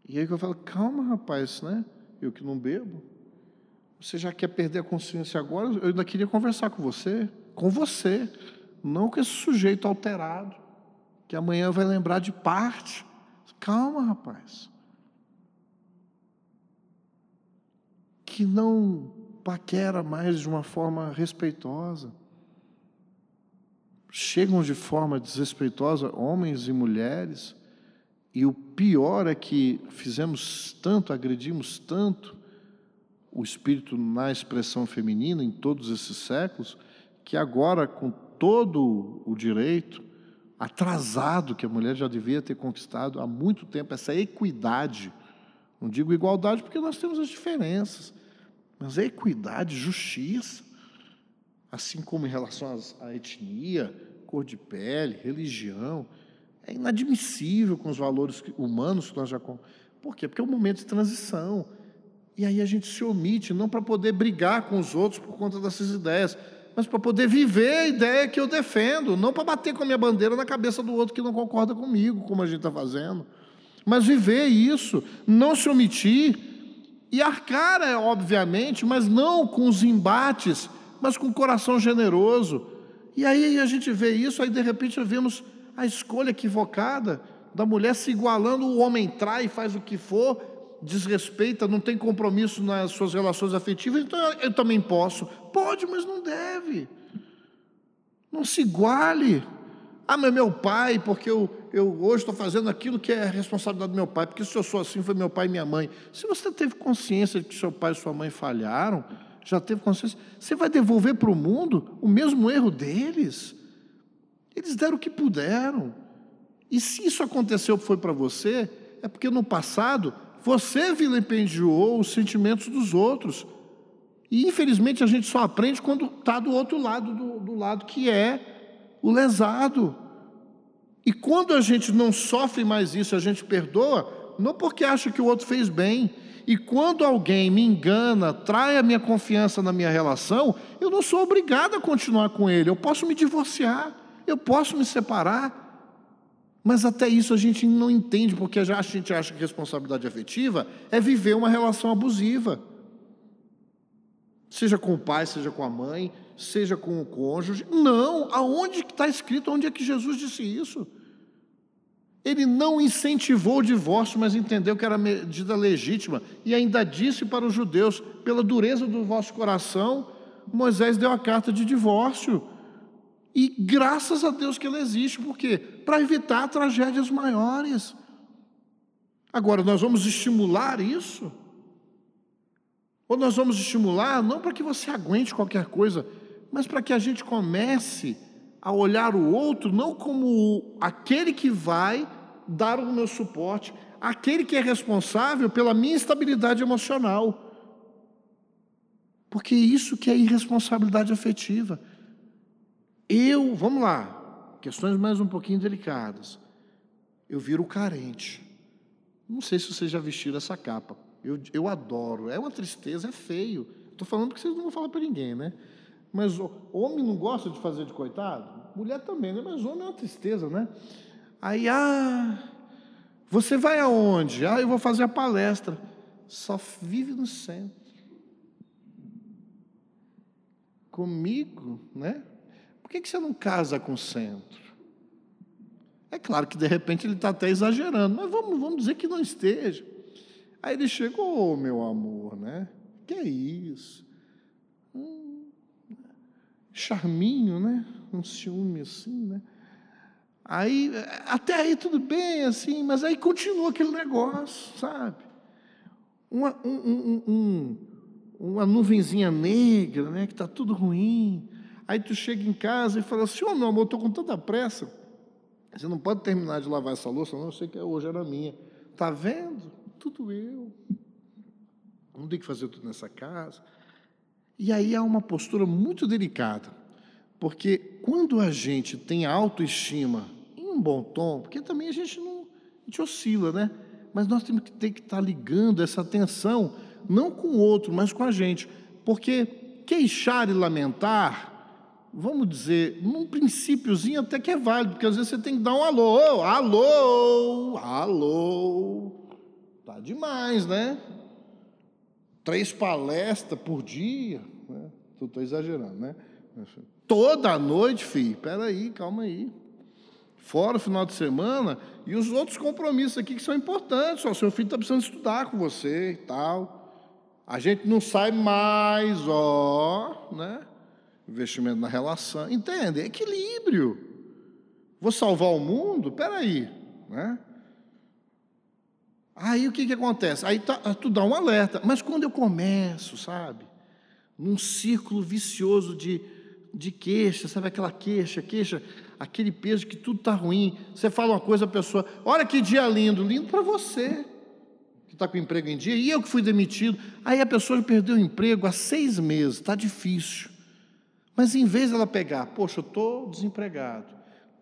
S1: e aí eu falo, calma, rapaz, né? Eu que não bebo. Você já quer perder a consciência agora? Eu ainda queria conversar com você, com você, não com esse sujeito alterado, que amanhã vai lembrar de parte. Calma, rapaz. Que não paquera mais de uma forma respeitosa. Chegam de forma desrespeitosa homens e mulheres e o pior é que fizemos tanto, agredimos tanto o espírito na expressão feminina em todos esses séculos, que agora, com todo o direito atrasado que a mulher já devia ter conquistado há muito tempo, essa equidade, não digo igualdade porque nós temos as diferenças, mas equidade, justiça, assim como em relação à etnia, cor de pele, religião, é inadmissível com os valores humanos que nós já. Por quê? Porque é um momento de transição. E aí a gente se omite, não para poder brigar com os outros por conta dessas ideias, mas para poder viver a ideia que eu defendo, não para bater com a minha bandeira na cabeça do outro que não concorda comigo, como a gente está fazendo. Mas viver isso, não se omitir e arcar, é, obviamente, mas não com os embates, mas com o coração generoso E aí a gente vê isso, aí de repente vemos a escolha equivocada da mulher se igualando, o homem trai, faz o que for, desrespeita, não tem compromisso nas suas relações afetivas, então eu também posso. Pode, mas não deve. Não se iguale. Ah, mas meu pai, porque eu, eu hoje estou fazendo aquilo que é responsabilidade do meu pai, porque se eu sou assim, foi meu pai e minha mãe. Se você teve consciência de que seu pai e sua mãe falharam, já teve consciência, você vai devolver para o mundo o mesmo erro deles. Eles deram o que puderam. E se isso aconteceu foi para você, é porque no passado você vilipendiou os sentimentos dos outros. E infelizmente a gente só aprende quando está do outro lado, do, do lado que é o lesado. E quando a gente não sofre mais isso, a gente perdoa, não porque acha que o outro fez bem. E quando alguém me engana, trai a minha confiança na minha relação, eu não sou obrigado a continuar com ele. Eu posso me divorciar, eu posso me separar. Mas até isso a gente não entende, porque a gente acha que responsabilidade afetiva é viver uma relação abusiva. Seja com o pai, seja com a mãe, seja com o cônjuge. Não, aonde está escrito, onde é que Jesus disse isso? Ele não incentivou o divórcio, mas entendeu que era medida legítima e ainda disse para os judeus: pela dureza do vosso coração, Moisés deu a carta de divórcio. E graças a Deus que ela existe, por quê? Para evitar tragédias maiores. Agora, nós vamos estimular isso? Ou nós vamos estimular não para que você aguente qualquer coisa, mas para que a gente comece a olhar o outro não como aquele que vai dar o meu suporte, aquele que é responsável pela minha estabilidade emocional. Porque isso que é irresponsabilidade afetiva. Eu, vamos lá, questões mais um pouquinho delicadas. Eu viro carente. Não sei se vocês já vestiram essa capa. Eu, eu adoro. É uma tristeza, é feio. Estou falando que vocês não vão falar para ninguém, né? Mas homem não gosta de fazer de coitado? Mulher também, né? Mas homem é uma tristeza, né? Aí, ah, você vai aonde? Ah, eu vou fazer a palestra. Só vive no centro. Comigo, né? Por que, você não casa com o centro? É claro que de repente ele está até exagerando, mas vamos, vamos dizer que não esteja. Aí ele chegou, oh, meu amor, né? Que é isso? charminho, né? Um ciúme assim, né? Aí, até aí tudo bem, assim, mas aí continua aquele negócio, sabe? Uma, um, um, um, uma nuvenzinha negra, né? Que está tudo ruim. Aí tu chega em casa e fala assim, ô oh, meu amor, estou com tanta pressa. Você não pode terminar de lavar essa louça, não, eu sei que hoje era minha. Está vendo? Tudo eu. Não tem que fazer tudo nessa casa. E aí há uma postura muito delicada, porque quando a gente tem autoestima em um bom tom, porque também a gente não a gente oscila, né? Mas nós temos que ter que estar ligando essa atenção não com o outro, mas com a gente, porque queixar e lamentar, vamos dizer, num princípiozinho até que é válido, porque às vezes você tem que dar um alô, alô, alô, tá demais, né? três palestras por dia. Né? Estou exagerando, né? Toda noite, filho. Espera aí, calma aí. Fora o final de semana e os outros compromissos aqui que são importantes. O seu filho está precisando estudar com você e tal. A gente não sai mais, ó, né? Investimento na relação. Entende? Equilíbrio. Vou salvar o mundo? Espera aí, né? Aí o que, que acontece? Aí tá, tu dá um alerta. Mas quando eu começo, sabe, num círculo vicioso de, de queixa, sabe aquela queixa, queixa, aquele peso que tudo está ruim. Você fala uma coisa, a pessoa, olha que dia lindo, lindo para você, que está com emprego em dia, e eu que fui demitido. Aí a pessoa perdeu o emprego há seis meses, está difícil. Mas em vez dela pegar, poxa, eu estou desempregado,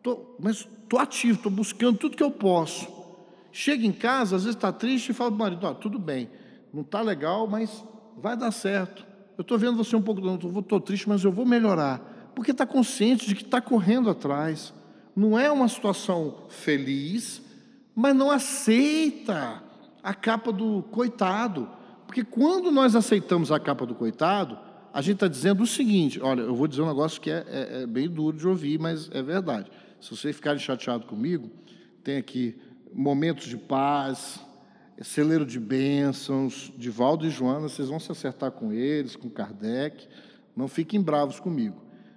S1: tô, mas estou ativo, estou buscando tudo que eu posso. Chega em casa, às vezes está triste e fala para o marido: tudo bem, não está legal, mas vai dar certo. Eu estou vendo você um pouco, estou triste, mas eu vou melhorar. Porque está consciente de que está correndo atrás. Não é uma situação feliz, mas não aceita a capa do coitado. Porque quando nós aceitamos a capa do coitado, a gente está dizendo o seguinte: olha, eu vou dizer um negócio que é, é, é bem duro de ouvir, mas é verdade. Se vocês ficarem chateados comigo, tem aqui momentos de paz, celeiro de bênçãos, de Valdo e Joana, vocês vão se acertar com eles, com Kardec, não fiquem bravos comigo.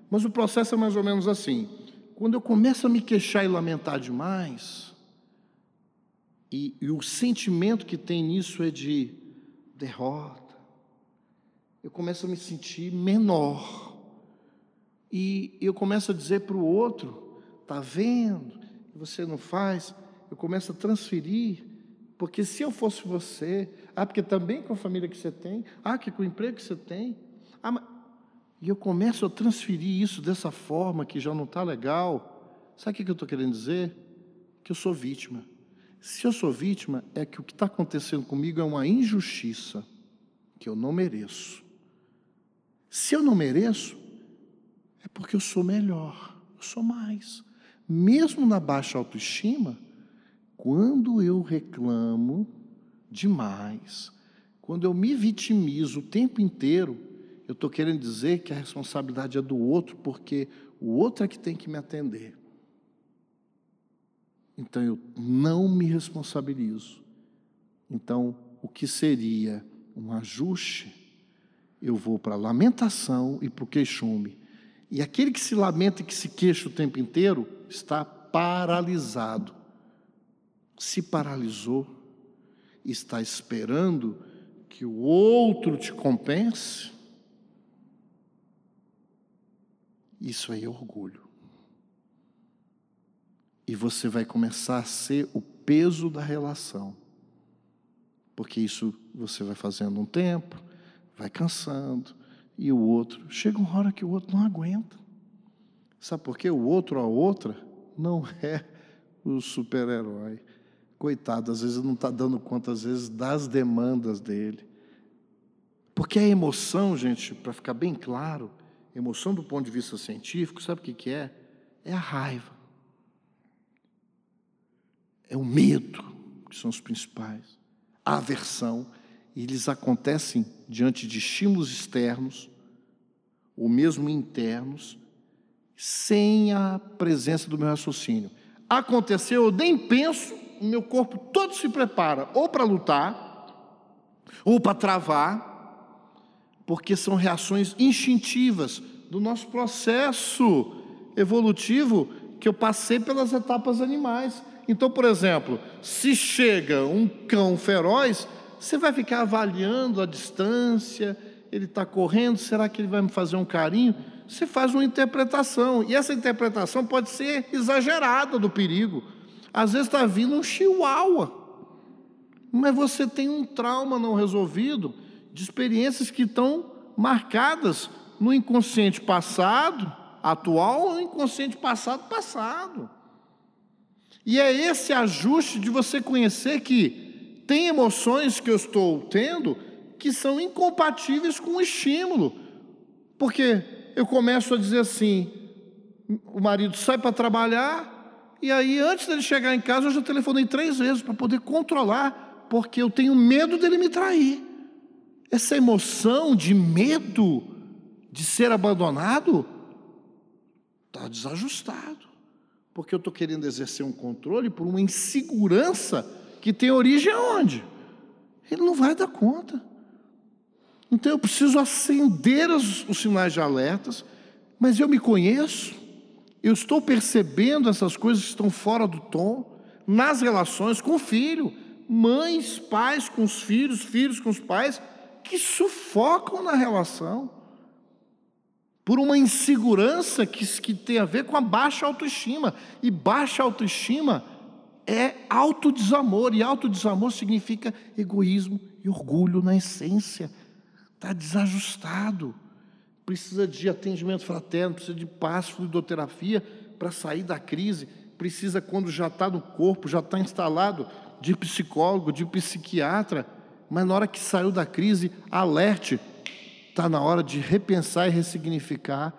S1: Mas o processo é mais ou menos assim: quando eu começo a me queixar e lamentar demais, e, e o sentimento que tem nisso é de derrota, eu começo a me sentir menor, e eu começo a dizer para o outro: está vendo? Você não faz. Eu começo a transferir porque se eu fosse você, ah, porque também com a família que você tem, ah, que com o emprego que você tem, ah, mas... e eu começo a transferir isso dessa forma que já não está legal. Sabe o que eu estou querendo dizer? Que eu sou vítima. Se eu sou vítima, é que o que está acontecendo comigo é uma injustiça que eu não mereço. Se eu não mereço, é porque eu sou melhor, eu sou mais. Mesmo na baixa autoestima, quando eu reclamo demais, quando eu me vitimizo o tempo inteiro, eu estou querendo dizer que a responsabilidade é do outro, porque o outro é que tem que me atender. Então eu não me responsabilizo. Então, o que seria um ajuste, eu vou para a lamentação e para o queixume. E aquele que se lamenta e que se queixa o tempo inteiro está paralisado se paralisou, está esperando que o outro te compense, isso aí é orgulho. E você vai começar a ser o peso da relação. Porque isso você vai fazendo um tempo, vai cansando, e o outro, chega uma hora que o outro não aguenta. Sabe por quê? O outro ou a outra não é o super-herói coitado, às vezes não está dando conta, às vezes, das demandas dele. Porque a emoção, gente, para ficar bem claro, emoção do ponto de vista científico, sabe o que, que é? É a raiva. É o medo, que são os principais. A aversão. E eles acontecem diante de estímulos externos, ou mesmo internos, sem a presença do meu raciocínio. Aconteceu, eu nem penso, o meu corpo todo se prepara ou para lutar, ou para travar, porque são reações instintivas do nosso processo evolutivo que eu passei pelas etapas animais. Então, por exemplo, se chega um cão feroz, você vai ficar avaliando a distância, ele está correndo, será que ele vai me fazer um carinho? Você faz uma interpretação, e essa interpretação pode ser exagerada do perigo. Às vezes está vindo um chihuahua, mas você tem um trauma não resolvido de experiências que estão marcadas no inconsciente passado, atual ou inconsciente passado, passado. E é esse ajuste de você conhecer que tem emoções que eu estou tendo que são incompatíveis com o estímulo. Porque eu começo a dizer assim: o marido sai para trabalhar, e aí, antes dele chegar em casa, eu já telefonei três vezes para poder controlar, porque eu tenho medo dele me trair. Essa emoção de medo de ser abandonado está desajustado, porque eu estou querendo exercer um controle por uma insegurança que tem origem aonde? Ele não vai dar conta. Então eu preciso acender os, os sinais de alertas, mas eu me conheço, eu estou percebendo essas coisas que estão fora do tom nas relações com o filho, mães, pais com os filhos, filhos com os pais, que sufocam na relação por uma insegurança que, que tem a ver com a baixa autoestima. E baixa autoestima é autodesamor, e autodesamor significa egoísmo e orgulho na essência. Está desajustado. Precisa de atendimento fraterno, precisa de paz, fluidoterapia para sair da crise, precisa, quando já está no corpo, já está instalado, de psicólogo, de psiquiatra, mas na hora que saiu da crise, alerte, está na hora de repensar e ressignificar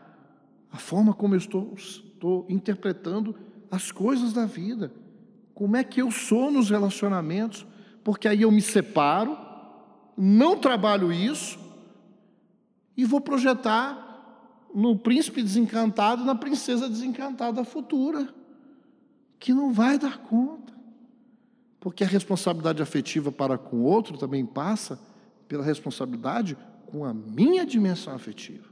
S1: a forma como eu estou, estou interpretando as coisas da vida, como é que eu sou nos relacionamentos, porque aí eu me separo, não trabalho isso, e vou projetar no príncipe desencantado, na princesa desencantada futura, que não vai dar conta. Porque a responsabilidade afetiva para com o outro também passa pela responsabilidade com a minha dimensão afetiva.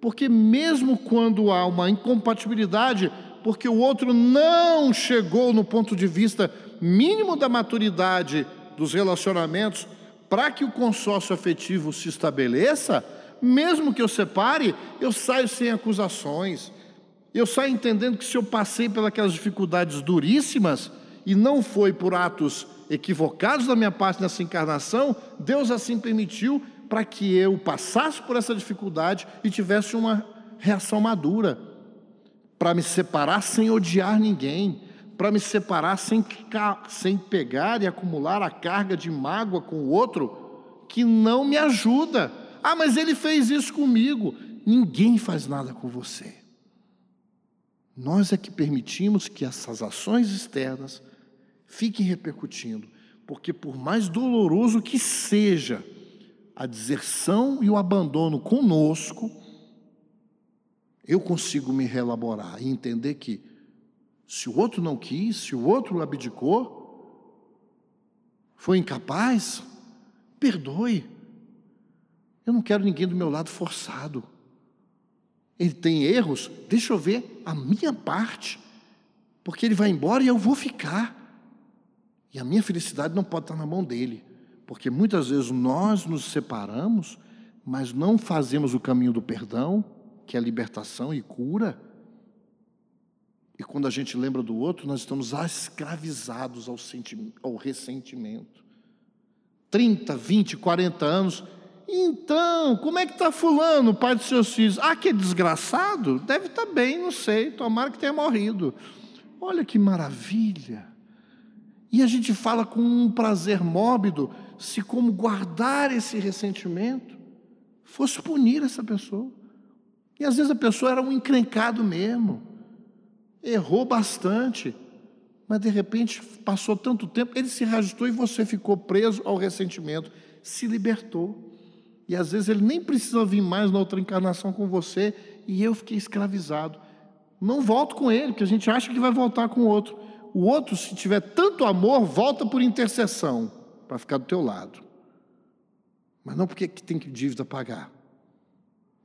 S1: Porque mesmo quando há uma incompatibilidade, porque o outro não chegou no ponto de vista mínimo da maturidade dos relacionamentos para que o consórcio afetivo se estabeleça, mesmo que eu separe, eu saio sem acusações. Eu saio entendendo que se eu passei pelas dificuldades duríssimas e não foi por atos equivocados da minha parte nessa encarnação, Deus assim permitiu para que eu passasse por essa dificuldade e tivesse uma reação madura, para me separar sem odiar ninguém, para me separar sem, sem pegar e acumular a carga de mágoa com o outro que não me ajuda ah, mas ele fez isso comigo. Ninguém faz nada com você. Nós é que permitimos que essas ações externas fiquem repercutindo, porque por mais doloroso que seja a deserção e o abandono conosco, eu consigo me reelaborar e entender que se o outro não quis, se o outro abdicou, foi incapaz, perdoe. Eu não quero ninguém do meu lado forçado. Ele tem erros, deixa eu ver a minha parte, porque ele vai embora e eu vou ficar. E a minha felicidade não pode estar na mão dele, porque muitas vezes nós nos separamos, mas não fazemos o caminho do perdão, que é libertação e cura. E quando a gente lembra do outro, nós estamos escravizados ao, ao ressentimento. 30, 20, 40 anos então, como é que está fulano, pai dos seus filhos? Ah, que desgraçado? Deve estar tá bem, não sei, tomara que tenha morrido. Olha que maravilha. E a gente fala com um prazer mórbido, se como guardar esse ressentimento fosse punir essa pessoa. E às vezes a pessoa era um encrencado mesmo, errou bastante, mas de repente passou tanto tempo, ele se reajustou e você ficou preso ao ressentimento, se libertou. E às vezes ele nem precisa vir mais na outra encarnação com você, e eu fiquei escravizado. Não volto com ele, porque a gente acha que vai voltar com o outro. O outro, se tiver tanto amor, volta por intercessão, para ficar do teu lado. Mas não porque tem que dívida pagar.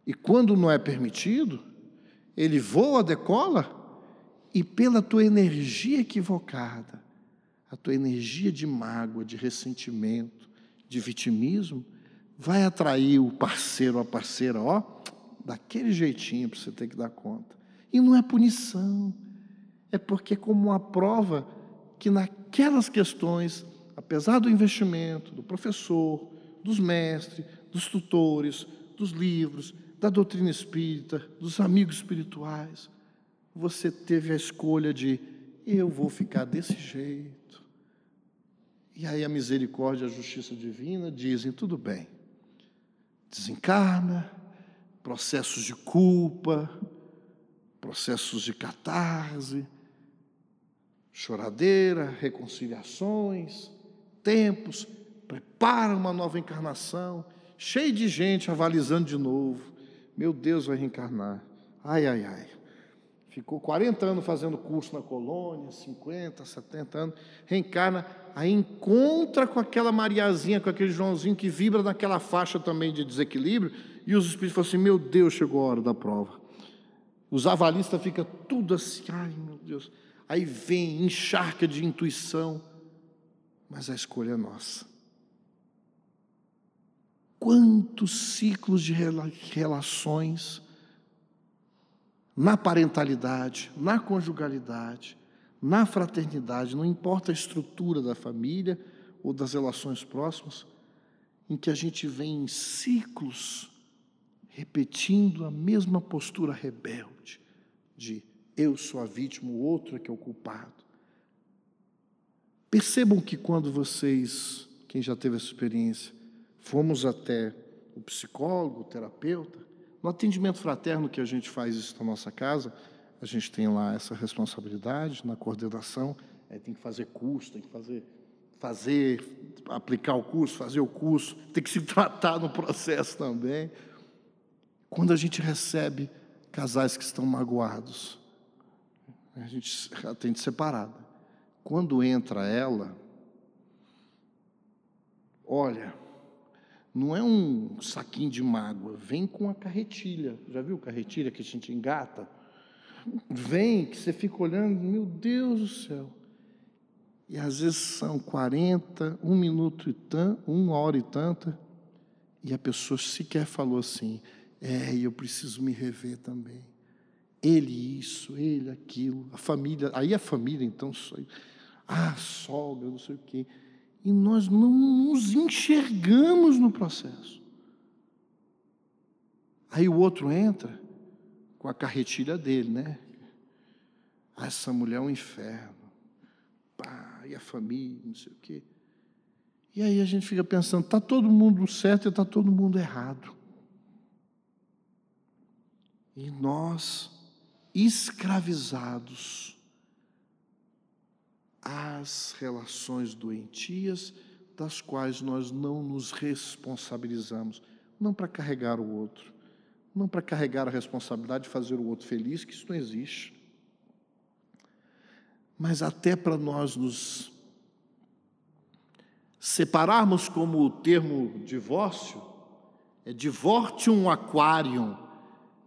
S1: E quando não é permitido, ele voa, decola, e pela tua energia equivocada, a tua energia de mágoa, de ressentimento, de vitimismo, vai atrair o parceiro ou a parceira, ó, daquele jeitinho para você ter que dar conta. E não é punição, é porque, como uma prova que naquelas questões, apesar do investimento do professor, dos mestres, dos tutores, dos livros, da doutrina espírita, dos amigos espirituais, você teve a escolha de eu vou ficar desse jeito. E aí a misericórdia a justiça divina dizem: tudo bem, desencarna, processos de culpa, processos de catarse, choradeira, reconciliações, tempos, prepara uma nova encarnação, cheio de gente avalizando de novo. Meu Deus vai reencarnar. Ai, ai, ai. Ficou 40 anos fazendo curso na colônia, 50, 70 anos, reencarna, aí encontra com aquela Mariazinha, com aquele Joãozinho que vibra naquela faixa também de desequilíbrio, e os espíritos falam assim: Meu Deus, chegou a hora da prova. Os avalistas ficam tudo assim, ai meu Deus. Aí vem, encharca de intuição, mas a escolha é nossa. Quantos ciclos de relações na parentalidade, na conjugalidade, na fraternidade, não importa a estrutura da família ou das relações próximas, em que a gente vem em ciclos repetindo a mesma postura rebelde de eu sou a vítima, o outro é que é o culpado. Percebam que quando vocês, quem já teve essa experiência, fomos até o psicólogo, o terapeuta, no atendimento fraterno que a gente faz isso na nossa casa, a gente tem lá essa responsabilidade na coordenação, é, tem que fazer curso, tem que fazer, fazer, aplicar o curso, fazer o curso, tem que se tratar no processo também. Quando a gente recebe casais que estão magoados, a gente atende separado. Quando entra ela, olha, não é um saquinho de mágoa, vem com a carretilha. Já viu carretilha que a gente engata? Vem, que você fica olhando, meu Deus do céu. E às vezes são 40, um minuto e tanto, uma hora e tanta, e a pessoa sequer falou assim: é, eu preciso me rever também. Ele isso, ele aquilo, a família, aí a família então, ah, sogra, não sei o quê. E nós não nos enxergamos no processo. Aí o outro entra com a carretilha dele, né? Ah, essa mulher é um inferno. Pá, e a família, não sei o quê. E aí a gente fica pensando, está todo mundo certo e está todo mundo errado. E nós, escravizados às relações doentias, das quais nós não nos responsabilizamos, não para carregar o outro, não para carregar a responsabilidade de fazer o outro feliz, que isso não existe, mas até para nós nos separarmos como o termo divórcio, é divortium aquarium,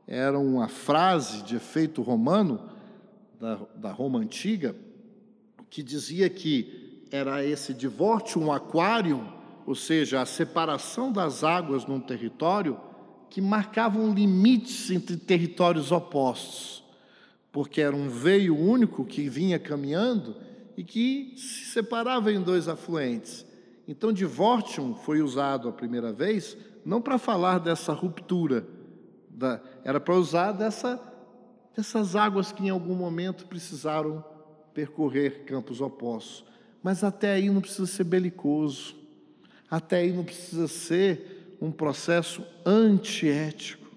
S1: era uma frase de efeito romano, da, da Roma antiga, que dizia que era esse divortium aquarium, ou seja, a separação das águas num território, que marcavam limites entre territórios opostos, porque era um veio único que vinha caminhando e que se separava em dois afluentes. Então, divortium foi usado a primeira vez não para falar dessa ruptura, da, era para usar dessa, dessas águas que em algum momento precisaram percorrer campos opostos. Mas até aí não precisa ser belicoso, até aí não precisa ser um processo antiético.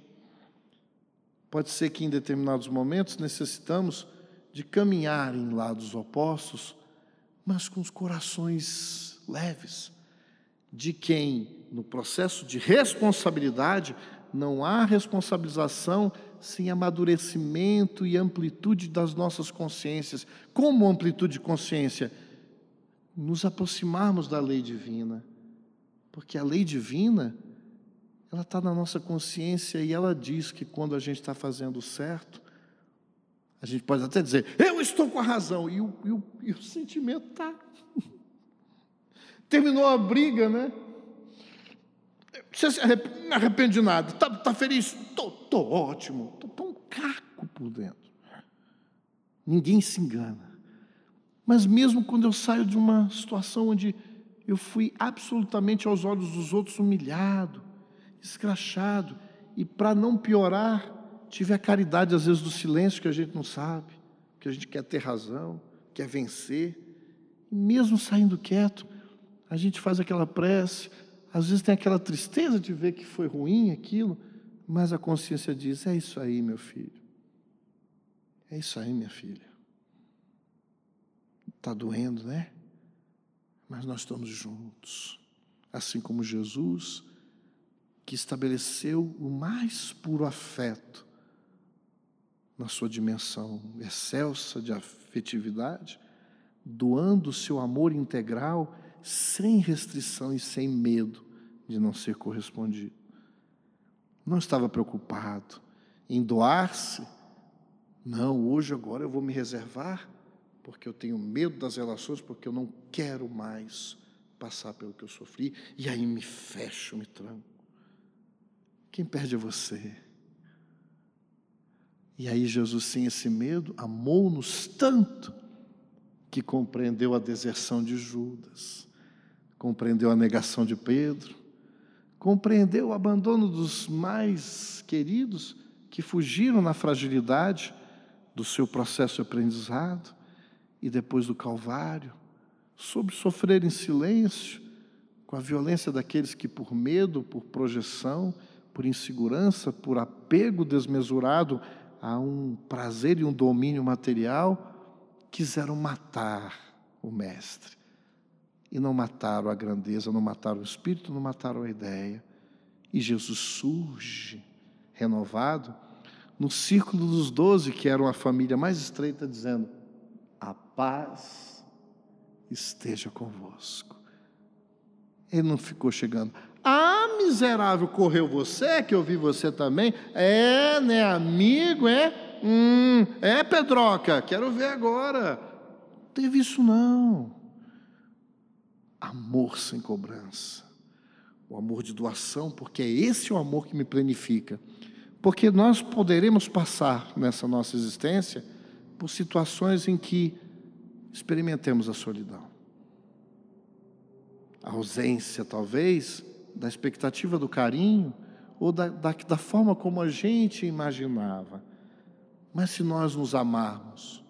S1: Pode ser que em determinados momentos necessitamos de caminhar em lados opostos, mas com os corações leves, de quem, no processo de responsabilidade, não há responsabilização sem amadurecimento e amplitude das nossas consciências. Como amplitude de consciência? Nos aproximarmos da lei divina. Porque a lei divina ela está na nossa consciência e ela diz que quando a gente está fazendo certo, a gente pode até dizer, eu estou com a razão, e o, e o, e o sentimento está. Terminou a briga, né? Você se arrepende, não arrepende de nada, está tá feliz? Estou ótimo, estou um caco por dentro. Ninguém se engana. Mas mesmo quando eu saio de uma situação onde eu fui absolutamente aos olhos dos outros humilhado, escrachado. E para não piorar, tive a caridade, às vezes, do silêncio que a gente não sabe, que a gente quer ter razão, quer vencer. E mesmo saindo quieto, a gente faz aquela prece, às vezes tem aquela tristeza de ver que foi ruim aquilo, mas a consciência diz: é isso aí, meu filho. É isso aí, minha filha. Está doendo, né? Mas nós estamos juntos. Assim como Jesus que estabeleceu o mais puro afeto na sua dimensão excelsa de afetividade, doando o seu amor integral sem restrição e sem medo de não ser correspondido. Não estava preocupado em doar-se. Não, hoje agora eu vou me reservar porque eu tenho medo das relações, porque eu não quero mais passar pelo que eu sofri, e aí me fecho, me tranco. Quem perde é você. E aí Jesus, sem esse medo, amou-nos tanto que compreendeu a deserção de Judas, compreendeu a negação de Pedro, compreendeu o abandono dos mais queridos que fugiram na fragilidade do seu processo de aprendizado e depois do Calvário, soube sofrer em silêncio com a violência daqueles que, por medo, por projeção, por insegurança, por apego desmesurado a um prazer e um domínio material, quiseram matar o Mestre. E não mataram a grandeza, não mataram o espírito, não mataram a ideia. E Jesus surge, renovado, no círculo dos doze, que era uma família mais estreita, dizendo: A paz esteja convosco. Ele não ficou chegando. Ah, miserável, correu você, que eu vi você também. É, né, amigo, é? Hum, é, Pedroca, quero ver agora. Não teve isso não. Amor sem cobrança. O amor de doação, porque é esse o amor que me planifica. Porque nós poderemos passar nessa nossa existência por situações em que experimentemos a solidão. A ausência, talvez, da expectativa do carinho ou da, da, da forma como a gente imaginava. Mas se nós nos amarmos,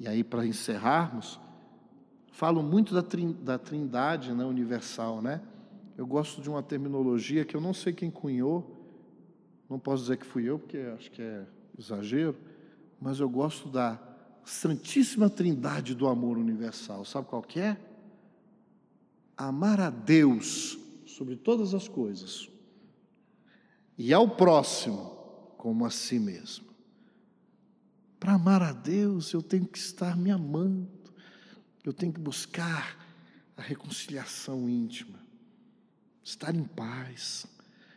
S1: e aí para encerrarmos, falo muito da, trin, da trindade né, universal, né? Eu gosto de uma terminologia que eu não sei quem cunhou, não posso dizer que fui eu, porque acho que é exagero, mas eu gosto da Santíssima Trindade do amor universal. Sabe qual que é? Amar a Deus sobre todas as coisas e ao próximo como a si mesmo. Para amar a Deus, eu tenho que estar me amando, eu tenho que buscar a reconciliação íntima, estar em paz,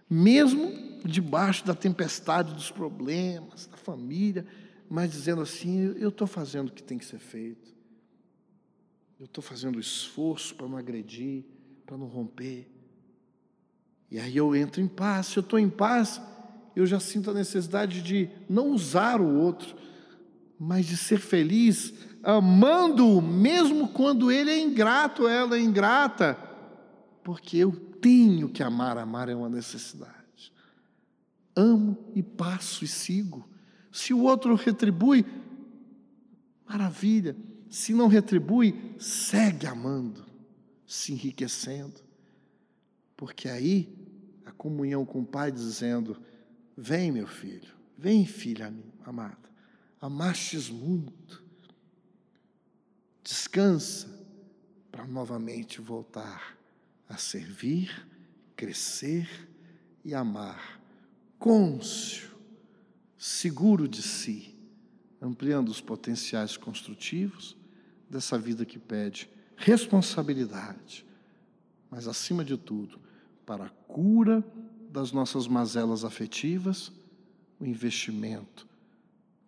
S1: mesmo debaixo da tempestade dos problemas, da família, mas dizendo assim: eu estou fazendo o que tem que ser feito, eu estou fazendo esforço para não agredir, para não romper. E aí eu entro em paz. Se eu estou em paz, eu já sinto a necessidade de não usar o outro, mas de ser feliz, amando-o, mesmo quando ele é ingrato, ela é ingrata, porque eu tenho que amar. Amar é uma necessidade. Amo e passo e sigo. Se o outro retribui, maravilha. Se não retribui, segue amando, se enriquecendo. Porque aí a comunhão com o Pai dizendo: Vem, meu filho, vem, filha amada, amastes muito, descansa para novamente voltar a servir, crescer e amar, cônscio, seguro de si, ampliando os potenciais construtivos dessa vida que pede responsabilidade, mas acima de tudo, para a cura das nossas mazelas afetivas, o investimento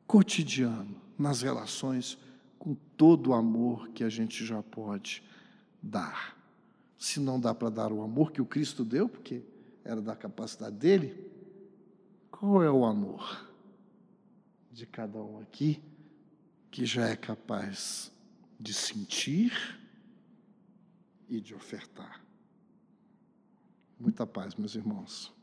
S1: cotidiano nas relações com todo o amor que a gente já pode dar. Se não dá para dar o amor que o Cristo deu, porque era da capacidade dele, qual é o amor de cada um aqui que já é capaz de sentir e de ofertar? Muita paz, meus irmãos.